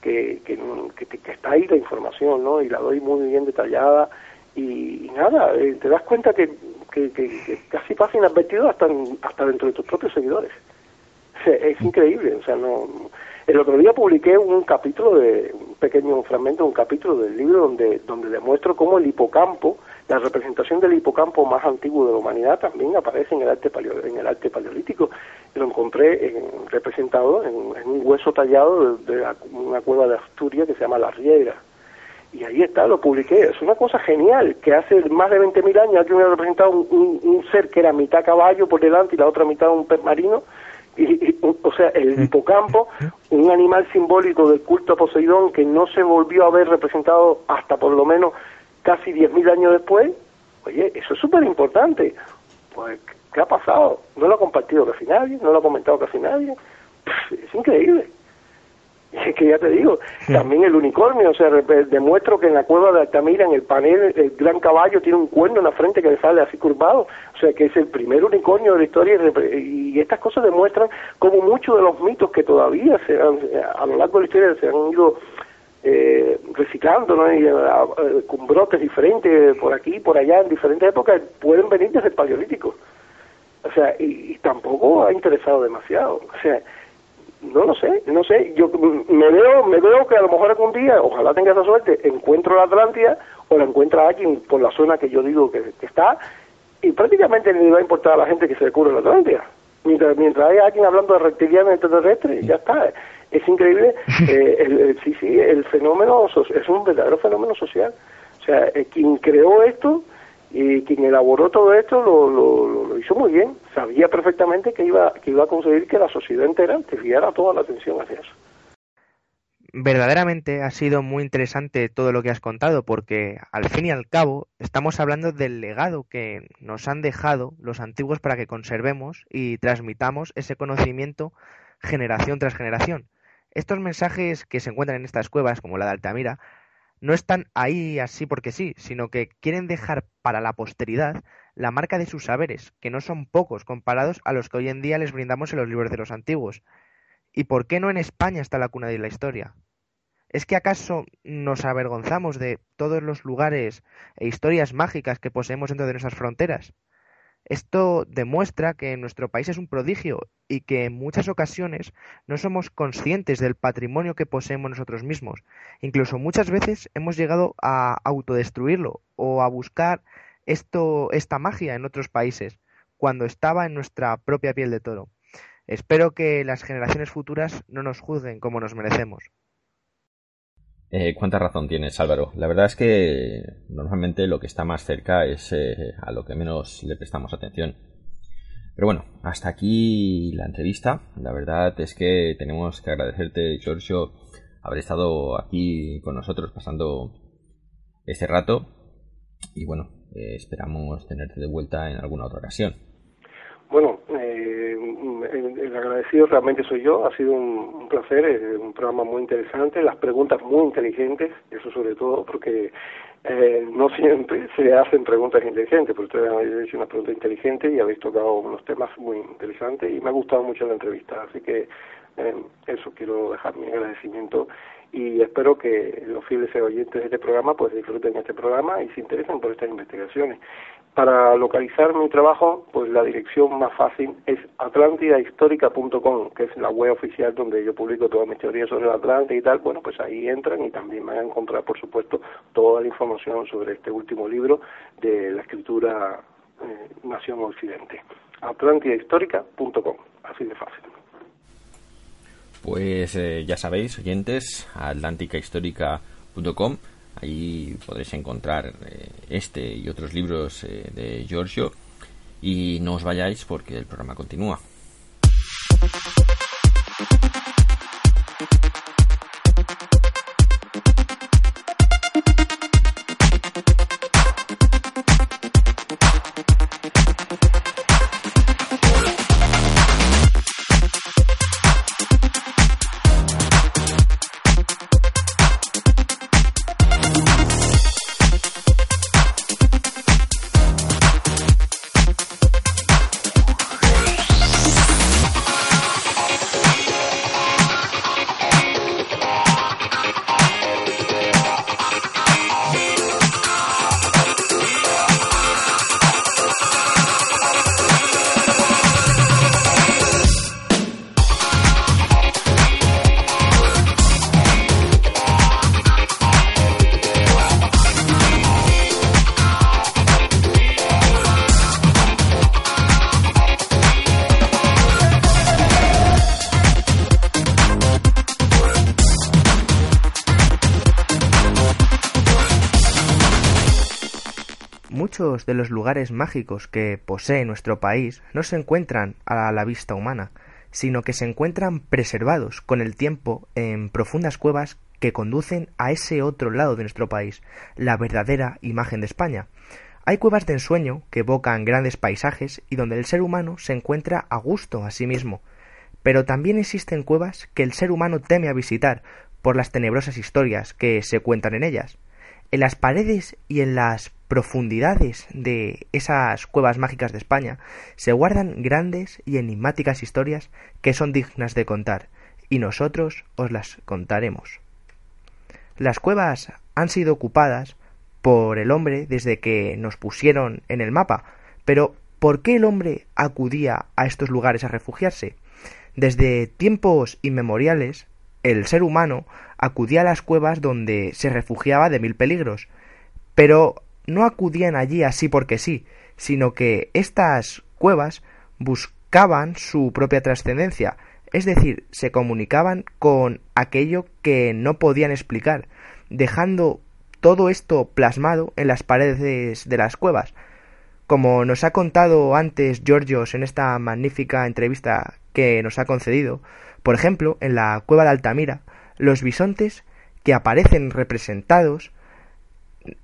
que, que, que, está ahí la información, ¿no? Y la doy muy bien detallada, y, nada, eh, te das cuenta que, que, casi pasa inadvertido hasta, hasta dentro de tus propios seguidores. es increíble, o sea, no el otro día publiqué un capítulo de un pequeño fragmento, un capítulo del libro donde donde demuestro cómo el hipocampo, la representación del hipocampo más antiguo de la humanidad también aparece en el arte en el arte paleolítico. Lo encontré representado en, un hueso tallado de, una cueva de Asturias que se llama La Riera. Y ahí está, lo publiqué. Es una cosa genial, que hace más de 20.000 años alguien hubiera representado un, un ser que era mitad caballo por delante y la otra mitad un pez marino, y, o sea, el hipocampo, un animal simbólico del culto a Poseidón que no se volvió a ver representado hasta por lo menos casi 10.000 años después, oye, eso es súper importante. Pues, ¿qué ha pasado? No lo ha compartido casi nadie, no lo ha comentado casi nadie. es increíble. Es que ya te digo, también el unicornio, o sea, demuestro que en la cueva de Altamira, en el panel, el gran caballo tiene un cuerno en la frente que le sale así curvado, o sea, que es el primer unicornio de la historia, y estas cosas demuestran como muchos de los mitos que todavía se han, a lo largo de la historia se han ido eh, reciclando, ¿no? Y, eh, con brotes diferentes por aquí y por allá en diferentes épocas, pueden venir desde el paleolítico. O sea, y tampoco ha interesado demasiado. O sea, no lo sé, no sé. Yo me veo, me veo que a lo mejor algún día, ojalá tenga esa suerte, encuentro la Atlántida o la encuentra alguien por la zona que yo digo que, está y prácticamente ni va a importar a la gente que se descubre la Atlántida. Mientras, mientras hay alguien hablando de reptilianos extraterrestres, ya está. Es increíble. Eh, el, sí, sí, el fenómeno es un verdadero fenómeno social. O sea, eh, quien creó esto y quien elaboró todo esto lo, lo, hizo muy bien. Sabía perfectamente que iba, que iba a conseguir que la sociedad entera desviara toda la atención hacia eso. Verdaderamente ha sido muy interesante todo lo que has contado porque al fin y al cabo estamos hablando del legado que nos han dejado los antiguos para que conservemos y transmitamos ese conocimiento generación tras generación. Estos mensajes que se encuentran en estas cuevas, como la de Altamira, no están ahí así porque sí, sino que quieren dejar para la posteridad la marca de sus saberes, que no son pocos comparados a los que hoy en día les brindamos en los libros de los antiguos. ¿Y por qué no en España está la cuna de la historia? ¿Es que acaso nos avergonzamos de todos los lugares e historias mágicas que poseemos dentro de nuestras fronteras? Esto demuestra que nuestro país es un prodigio y que en muchas ocasiones no somos conscientes del patrimonio que poseemos nosotros mismos. Incluso muchas veces hemos llegado a autodestruirlo o a buscar esta magia en otros países, cuando estaba en nuestra propia piel de toro. Espero que las generaciones futuras no nos juzguen como nos merecemos. Eh, cuánta razón tienes, Álvaro. La verdad es que normalmente lo que está más cerca es eh, a lo que menos le prestamos atención. Pero bueno, hasta aquí la entrevista. La verdad es que tenemos que agradecerte, Giorgio, haber estado aquí con nosotros pasando este rato. Y bueno, eh, esperamos tenerte de vuelta en alguna otra ocasión. Bueno, eh, agradecido realmente soy yo, ha sido un, placer, es un programa muy interesante, las preguntas muy inteligentes, eso sobre todo porque eh, no siempre se hacen preguntas inteligentes, pero ustedes han hecho una pregunta inteligente y habéis tocado unos temas muy interesantes y me ha gustado mucho la entrevista, así que eh, eso quiero dejar mi agradecimiento y espero que los fieles oyentes de este programa pues disfruten este programa y se interesen por estas investigaciones. Para localizar mi trabajo, pues la dirección más fácil es atlantidahistórica.com, que es la web oficial donde yo publico todas mis teorías sobre la Atlántida y tal. Bueno, pues ahí entran y también van a encontrar, por supuesto, toda la información sobre este último libro de la escritura eh, Nación Occidente. atlantidahistórica.com, así de fácil. Pues eh, ya sabéis, oyentes, atlánticahistórica.com, ahí podréis encontrar eh, este y otros libros eh, de Giorgio y no os vayáis porque el programa continúa. De los lugares mágicos que posee nuestro país no se encuentran a la vista humana, sino que se encuentran preservados con el tiempo en profundas cuevas que conducen a ese otro lado de nuestro país, la verdadera imagen de España. Hay cuevas de ensueño que evocan grandes paisajes y donde el ser humano se encuentra a gusto a sí mismo. Pero también existen cuevas que el ser humano teme a visitar por las tenebrosas historias que se cuentan en ellas. En las paredes y en las profundidades de esas cuevas mágicas de España se guardan grandes y enigmáticas historias que son dignas de contar, y nosotros os las contaremos. Las cuevas han sido ocupadas por el hombre desde que nos pusieron en el mapa, pero ¿por qué el hombre acudía a estos lugares a refugiarse? Desde tiempos inmemoriales, el ser humano acudía a las cuevas donde se refugiaba de mil peligros, pero no acudían allí así porque sí, sino que estas cuevas buscaban su propia trascendencia, es decir, se comunicaban con aquello que no podían explicar, dejando todo esto plasmado en las paredes de las cuevas. Como nos ha contado antes Georgios en esta magnífica entrevista que nos ha concedido, por ejemplo, en la cueva de Altamira, los bisontes que aparecen representados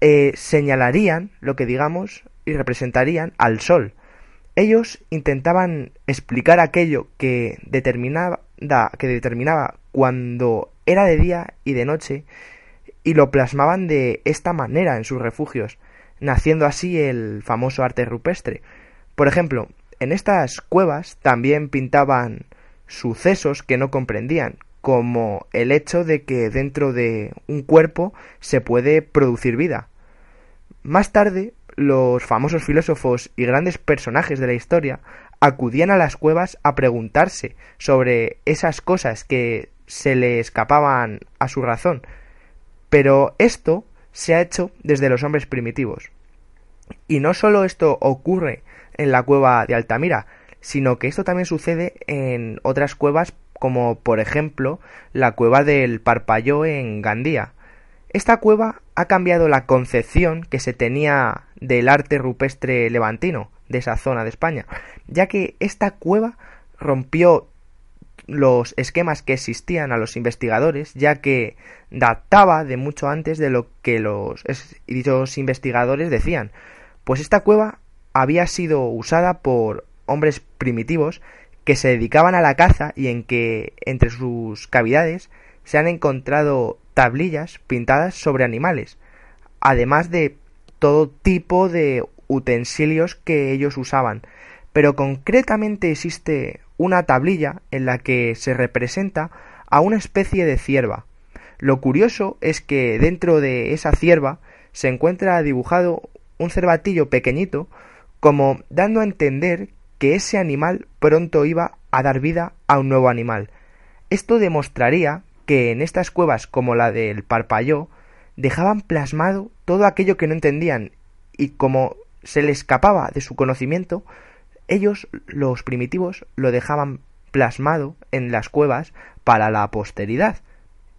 eh, señalarían lo que digamos y representarían al sol. Ellos intentaban explicar aquello que determinaba, que determinaba cuando era de día y de noche y lo plasmaban de esta manera en sus refugios, naciendo así el famoso arte rupestre. Por ejemplo, en estas cuevas también pintaban sucesos que no comprendían, como el hecho de que dentro de un cuerpo se puede producir vida. Más tarde, los famosos filósofos y grandes personajes de la historia acudían a las cuevas a preguntarse sobre esas cosas que se le escapaban a su razón. Pero esto se ha hecho desde los hombres primitivos. Y no solo esto ocurre en la cueva de Altamira, sino que esto también sucede en otras cuevas como por ejemplo la cueva del Parpalló en Gandía. Esta cueva ha cambiado la concepción que se tenía del arte rupestre levantino de esa zona de España, ya que esta cueva rompió los esquemas que existían a los investigadores, ya que databa de mucho antes de lo que los dichos investigadores decían, pues esta cueva había sido usada por hombres primitivos que se dedicaban a la caza y en que entre sus cavidades se han encontrado tablillas pintadas sobre animales, además de todo tipo de utensilios que ellos usaban. Pero concretamente existe una tablilla en la que se representa a una especie de cierva. Lo curioso es que dentro de esa cierva se encuentra dibujado un cervatillo pequeñito como dando a entender que ese animal pronto iba a dar vida a un nuevo animal. Esto demostraría que en estas cuevas como la del Parpalló dejaban plasmado todo aquello que no entendían y como se le escapaba de su conocimiento, ellos, los primitivos, lo dejaban plasmado en las cuevas para la posteridad.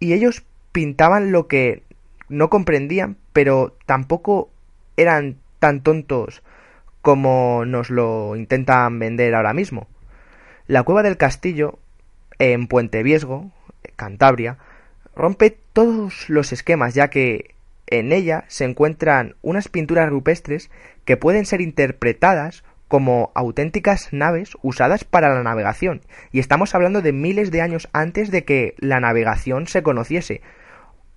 Y ellos pintaban lo que no comprendían, pero tampoco eran tan tontos como nos lo intentan vender ahora mismo. La cueva del castillo, en Puente Viesgo, Cantabria, rompe todos los esquemas, ya que en ella se encuentran unas pinturas rupestres que pueden ser interpretadas como auténticas naves usadas para la navegación, y estamos hablando de miles de años antes de que la navegación se conociese.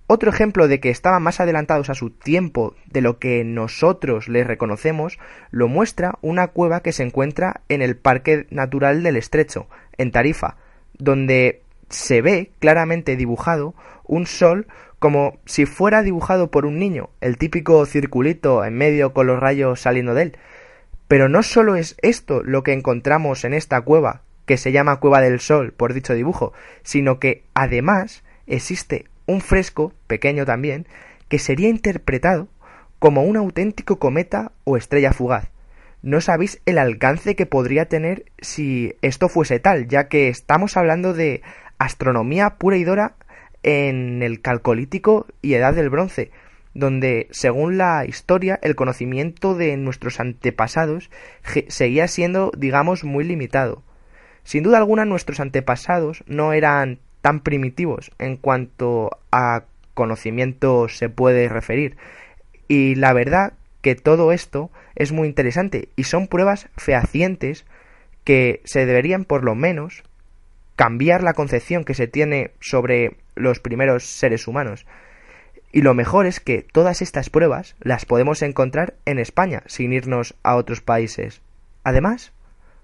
Otro ejemplo de que estaban más adelantados a su tiempo de lo que nosotros les reconocemos lo muestra una cueva que se encuentra en el Parque Natural del Estrecho, en Tarifa, donde se ve claramente dibujado un sol como si fuera dibujado por un niño, el típico circulito en medio con los rayos saliendo de él. Pero no solo es esto lo que encontramos en esta cueva, que se llama Cueva del Sol por dicho dibujo, sino que además existe un fresco, pequeño también, que sería interpretado como un auténtico cometa o estrella fugaz. No sabéis el alcance que podría tener si esto fuese tal, ya que estamos hablando de astronomía pura y dora en el Calcolítico y Edad del Bronce, donde, según la historia, el conocimiento de nuestros antepasados seguía siendo, digamos, muy limitado. Sin duda alguna, nuestros antepasados no eran tan primitivos en cuanto a conocimiento se puede referir. Y la verdad que todo esto es muy interesante y son pruebas fehacientes que se deberían por lo menos cambiar la concepción que se tiene sobre los primeros seres humanos. Y lo mejor es que todas estas pruebas las podemos encontrar en España sin irnos a otros países. Además,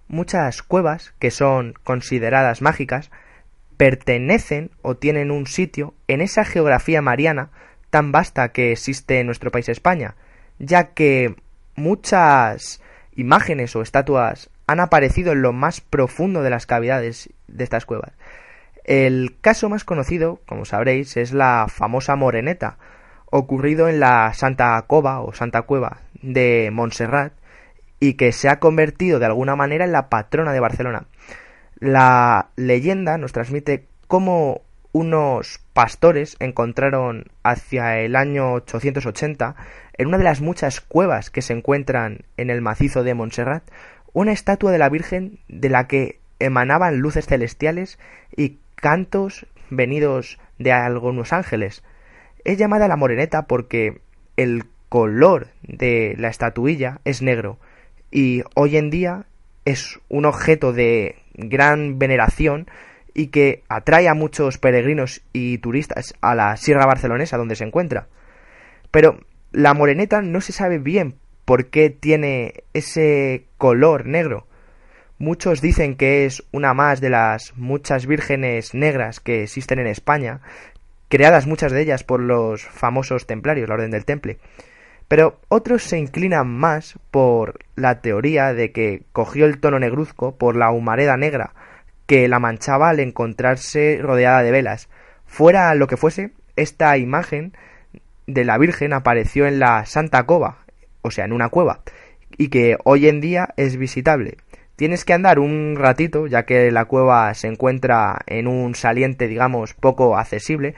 muchas cuevas que son consideradas mágicas pertenecen o tienen un sitio en esa geografía mariana tan vasta que existe en nuestro país España, ya que muchas imágenes o estatuas han aparecido en lo más profundo de las cavidades de estas cuevas. El caso más conocido, como sabréis, es la famosa Moreneta, ocurrido en la Santa Cova o Santa Cueva de Montserrat y que se ha convertido de alguna manera en la patrona de Barcelona. La leyenda nos transmite cómo unos pastores encontraron hacia el año 880 en una de las muchas cuevas que se encuentran en el macizo de Montserrat una estatua de la Virgen de la que emanaban luces celestiales y cantos venidos de algunos ángeles. Es llamada la moreneta porque el color de la estatuilla es negro y hoy en día es un objeto de gran veneración y que atrae a muchos peregrinos y turistas a la Sierra Barcelonesa donde se encuentra. Pero la moreneta no se sabe bien por qué tiene ese color negro. Muchos dicen que es una más de las muchas vírgenes negras que existen en España, creadas muchas de ellas por los famosos templarios, la Orden del Temple. Pero otros se inclinan más por la teoría de que cogió el tono negruzco por la humareda negra que la manchaba al encontrarse rodeada de velas. Fuera lo que fuese, esta imagen de la Virgen apareció en la Santa Cova, o sea, en una cueva, y que hoy en día es visitable. Tienes que andar un ratito, ya que la cueva se encuentra en un saliente, digamos, poco accesible,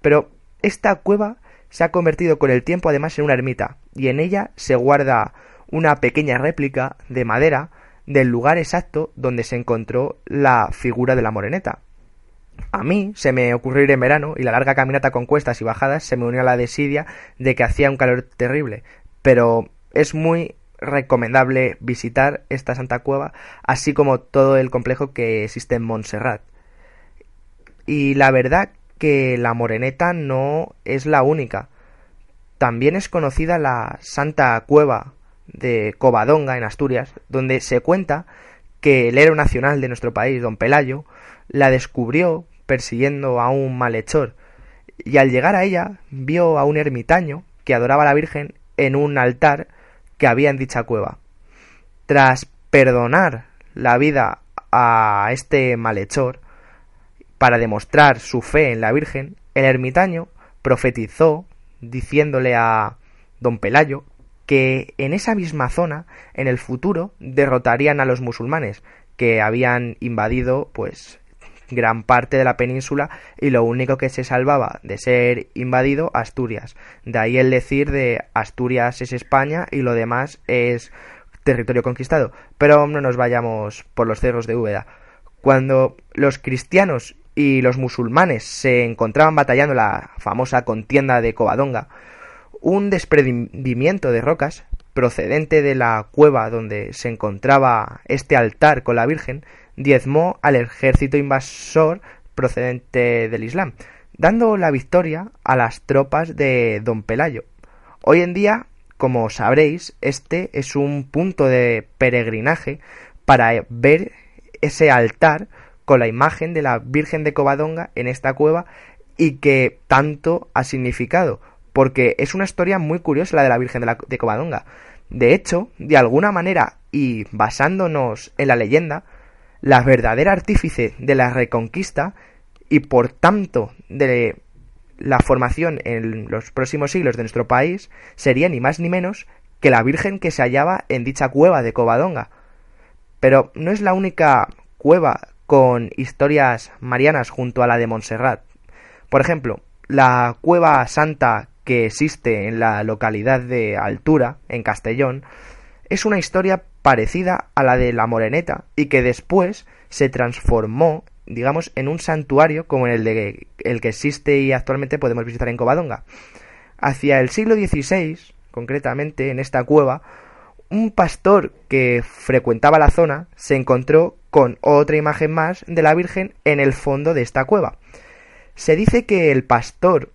pero esta cueva se ha convertido con el tiempo además en una ermita, y en ella se guarda una pequeña réplica de madera del lugar exacto donde se encontró la figura de la moreneta. A mí se me ocurrió ir en verano y la larga caminata con cuestas y bajadas se me unió a la desidia de que hacía un calor terrible, pero es muy recomendable visitar esta Santa Cueva, así como todo el complejo que existe en Montserrat. Y la verdad que la Moreneta no es la única. También es conocida la Santa Cueva de Covadonga, en Asturias, donde se cuenta que el héroe nacional de nuestro país, don Pelayo, la descubrió persiguiendo a un malhechor, y al llegar a ella vio a un ermitaño que adoraba a la Virgen en un altar que había en dicha cueva. Tras perdonar la vida a este malhechor, para demostrar su fe en la Virgen, el ermitaño profetizó diciéndole a don Pelayo que en esa misma zona, en el futuro, derrotarían a los musulmanes, que habían invadido pues gran parte de la península y lo único que se salvaba de ser invadido Asturias. De ahí el decir de Asturias es España y lo demás es territorio conquistado. Pero no nos vayamos por los cerros de Úbeda. Cuando los cristianos y los musulmanes se encontraban batallando la famosa contienda de Covadonga, un desprendimiento de rocas procedente de la cueva donde se encontraba este altar con la Virgen diezmó al ejército invasor procedente del Islam, dando la victoria a las tropas de don Pelayo. Hoy en día, como sabréis, este es un punto de peregrinaje para ver ese altar con la imagen de la Virgen de Covadonga en esta cueva y que tanto ha significado, porque es una historia muy curiosa la de la Virgen de, de Covadonga. De hecho, de alguna manera, y basándonos en la leyenda, la verdadera artífice de la reconquista y por tanto de la formación en los próximos siglos de nuestro país sería ni más ni menos que la Virgen que se hallaba en dicha cueva de Covadonga. Pero no es la única cueva con historias marianas junto a la de Montserrat. Por ejemplo, la cueva santa que existe en la localidad de Altura, en Castellón, es una historia parecida a la de la Moreneta y que después se transformó, digamos, en un santuario como el, de, el que existe y actualmente podemos visitar en Covadonga. Hacia el siglo XVI, concretamente en esta cueva, un pastor que frecuentaba la zona se encontró con otra imagen más de la Virgen en el fondo de esta cueva. Se dice que el pastor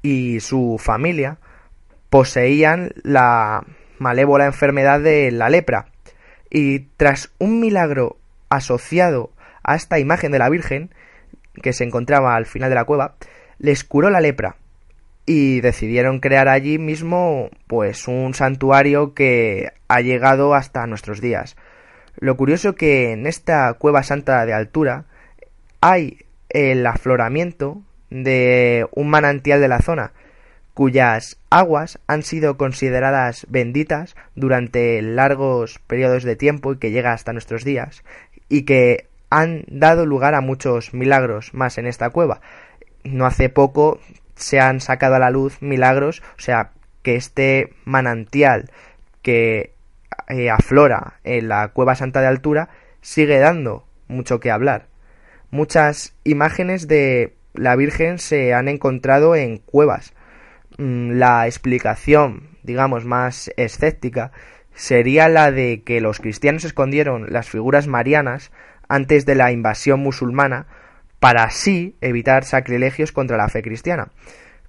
y su familia poseían la malévola enfermedad de la lepra. Y tras un milagro asociado a esta imagen de la Virgen, que se encontraba al final de la cueva, les curó la lepra y decidieron crear allí mismo pues un santuario que ha llegado hasta nuestros días. Lo curioso que en esta cueva santa de altura hay el afloramiento de un manantial de la zona, cuyas aguas han sido consideradas benditas durante largos periodos de tiempo y que llega hasta nuestros días, y que han dado lugar a muchos milagros más en esta cueva. No hace poco se han sacado a la luz milagros, o sea, que este manantial que eh, aflora en la cueva santa de altura sigue dando mucho que hablar. Muchas imágenes de la Virgen se han encontrado en cuevas, Mm, la explicación, digamos, más escéptica sería la de que los cristianos escondieron las figuras marianas antes de la invasión musulmana para así evitar sacrilegios contra la fe cristiana.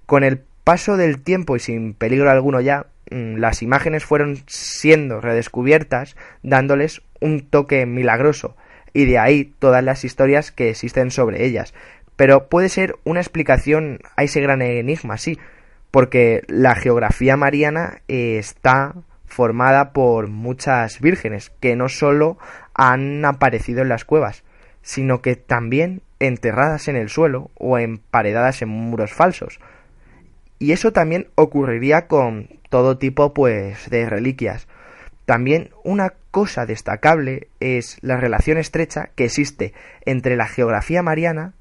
Con el paso del tiempo y sin peligro alguno ya, las imágenes fueron siendo redescubiertas dándoles un toque milagroso y de ahí todas las historias que existen sobre ellas. Pero puede ser una explicación a ese gran enigma, sí, porque la geografía mariana eh, está formada por muchas vírgenes que no solo han aparecido en las cuevas, sino que también enterradas en el suelo o emparedadas en muros falsos. Y eso también ocurriría con todo tipo pues de reliquias. También una cosa destacable es la relación estrecha que existe entre la geografía mariana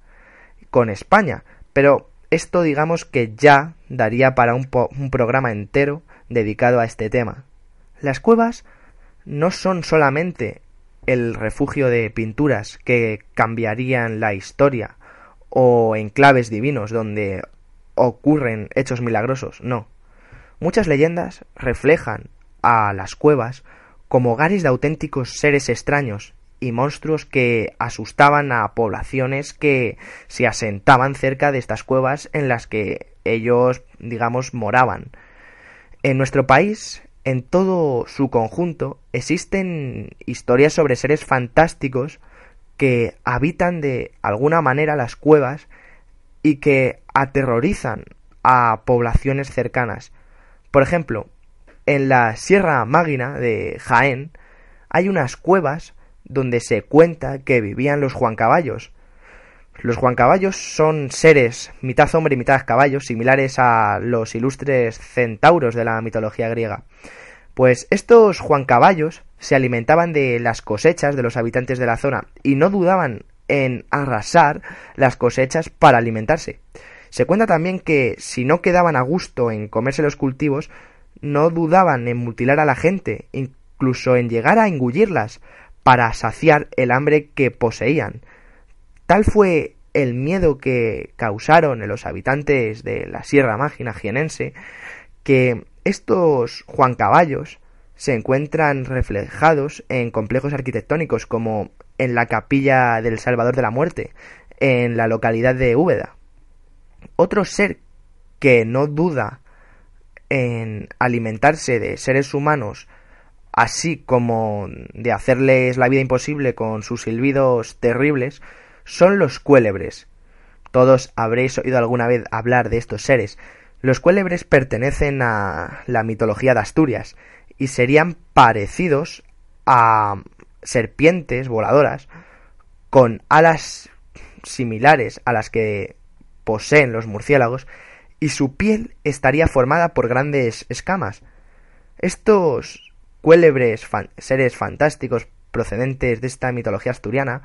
con España, pero esto digamos que ya daría para un, un programa entero dedicado a este tema. Las cuevas no son solamente el refugio de pinturas que cambiarían la historia o enclaves divinos donde ocurren hechos milagrosos, no. Muchas leyendas reflejan a las cuevas como hogares de auténticos seres extraños y monstruos que asustaban a poblaciones que se asentaban cerca de estas cuevas en las que ellos, digamos, moraban. En nuestro país, en todo su conjunto, existen historias sobre seres fantásticos que habitan de alguna manera las cuevas y que aterrorizan a poblaciones cercanas. Por ejemplo, en la Sierra Mágina de Jaén hay unas cuevas donde se cuenta que vivían los Juan Caballos. Los Juan Caballos son seres mitad hombre y mitad caballo, similares a los ilustres centauros de la mitología griega. Pues estos Juan Caballos se alimentaban de las cosechas de los habitantes de la zona y no dudaban en arrasar las cosechas para alimentarse. Se cuenta también que si no quedaban a gusto en comerse los cultivos, no dudaban en mutilar a la gente, incluso en llegar a engullirlas, para saciar el hambre que poseían. Tal fue el miedo que causaron en los habitantes de la Sierra Mágina jienense que estos Juan Caballos se encuentran reflejados en complejos arquitectónicos como en la capilla del Salvador de la Muerte, en la localidad de Úbeda. Otro ser que no duda en alimentarse de seres humanos, así como de hacerles la vida imposible con sus silbidos terribles, son los cuélebres. Todos habréis oído alguna vez hablar de estos seres. Los cuélebres pertenecen a la mitología de Asturias y serían parecidos a serpientes voladoras con alas similares a las que poseen los murciélagos y su piel estaría formada por grandes escamas. Estos cuélebres seres fantásticos procedentes de esta mitología asturiana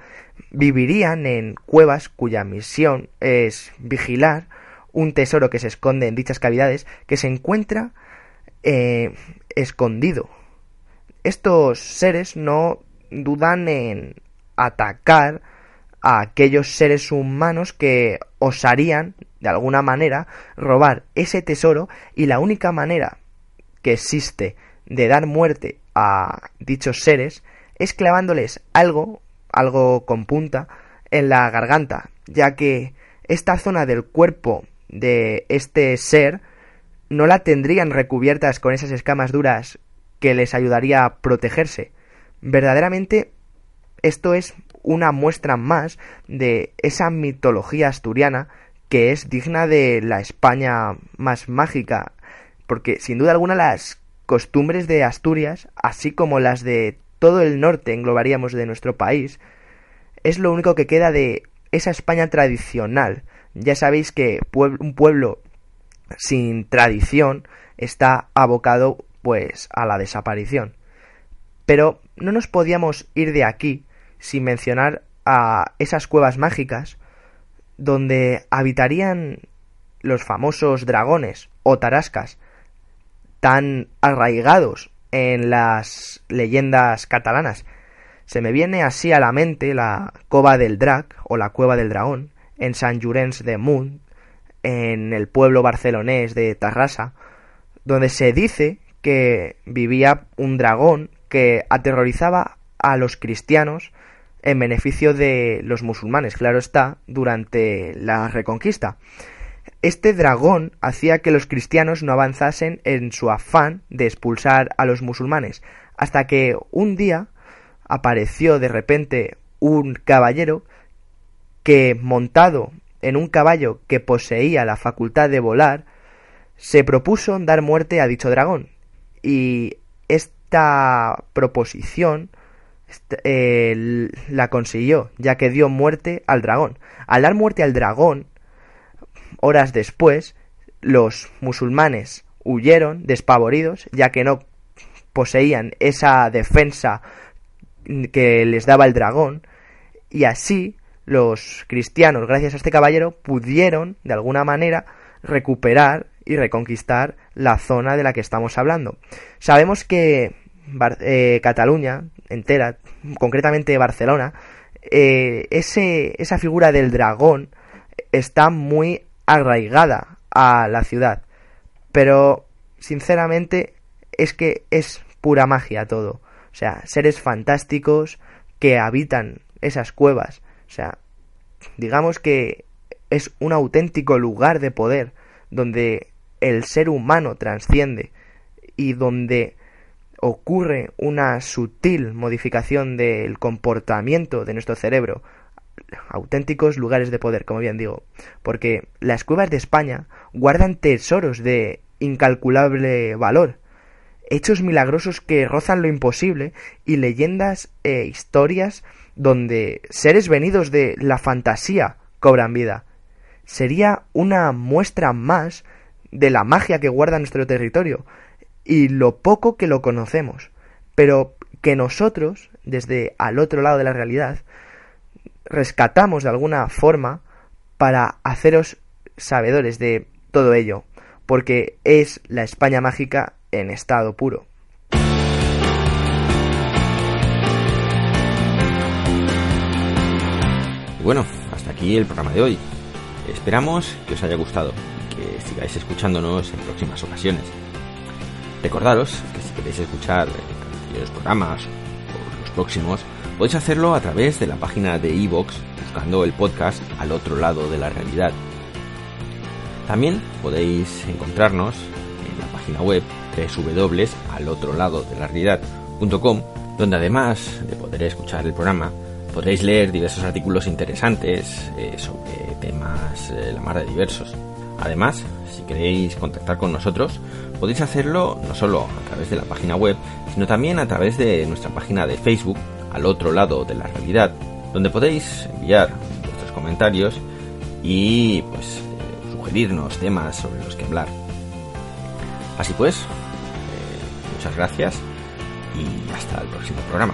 vivirían en cuevas cuya misión es vigilar un tesoro que se esconde en dichas cavidades que se encuentra eh, escondido. Estos seres no dudan en atacar a aquellos seres humanos que osarían, de alguna manera, robar ese tesoro y la única manera que existe de dar muerte a dichos seres es clavándoles algo, algo con punta, en la garganta, ya que esta zona del cuerpo de este ser no la tendrían recubiertas con esas escamas duras que les ayudaría a protegerse. Verdaderamente esto es una muestra más de esa mitología asturiana que es digna de la España más mágica, porque sin duda alguna las costumbres de Asturias, así como las de todo el norte, englobaríamos de nuestro país, es lo único que queda de esa España tradicional. Ya sabéis que un pueblo sin tradición está abocado pues a la desaparición. Pero no nos podíamos ir de aquí sin mencionar a esas cuevas mágicas donde habitarían los famosos dragones o tarascas tan arraigados en las leyendas catalanas. Se me viene así a la mente la cova del Drac o la cueva del dragón en San Llorenç de Munt, en el pueblo barcelonés de Tarrasa, donde se dice que vivía un dragón que aterrorizaba a los cristianos en beneficio de los musulmanes, claro está, durante la reconquista. Este dragón hacía que los cristianos no avanzasen en su afán de expulsar a los musulmanes, hasta que un día apareció de repente un caballero que, montado en un caballo que poseía la facultad de volar, se propuso dar muerte a dicho dragón. Y esta proposición eh, la consiguió, ya que dio muerte al dragón. Al dar muerte al dragón, horas después, los musulmanes huyeron despavoridos, ya que no poseían esa defensa que les daba el dragón, y así los cristianos, gracias a este caballero, pudieron, de alguna manera, recuperar y reconquistar la zona de la que estamos hablando. Sabemos que eh, Cataluña entera, concretamente Barcelona, eh, ese, esa figura del dragón está muy arraigada a la ciudad. Pero, sinceramente, es que es pura magia todo. O sea, seres fantásticos que habitan esas cuevas. O sea, digamos que es un auténtico lugar de poder donde el ser humano trasciende y donde ocurre una sutil modificación del comportamiento de nuestro cerebro, auténticos lugares de poder, como bien digo, porque las cuevas de España guardan tesoros de incalculable valor, hechos milagrosos que rozan lo imposible y leyendas e historias donde seres venidos de la fantasía cobran vida. Sería una muestra más de la magia que guarda nuestro territorio, y lo poco que lo conocemos. Pero que nosotros, desde al otro lado de la realidad, rescatamos de alguna forma para haceros sabedores de todo ello, porque es la España mágica en estado puro. Bueno, hasta aquí el programa de hoy. Esperamos que os haya gustado y que sigáis escuchándonos en próximas ocasiones. Recordaros que si queréis escuchar los programas o los próximos, podéis hacerlo a través de la página de iVoox buscando el podcast al otro lado de la realidad. También podéis encontrarnos en la página web www.alotroladodelarrealidad.com donde además de poder escuchar el programa, podréis leer diversos artículos interesantes eh, sobre temas eh, la mar de diversos. Además, si queréis contactar con nosotros, podéis hacerlo no solo a través de la página web, sino también a través de nuestra página de Facebook, al otro lado de la realidad, donde podéis enviar vuestros comentarios y pues eh, sugerirnos temas sobre los que hablar. Así pues, muchas gracias y hasta el próximo programa.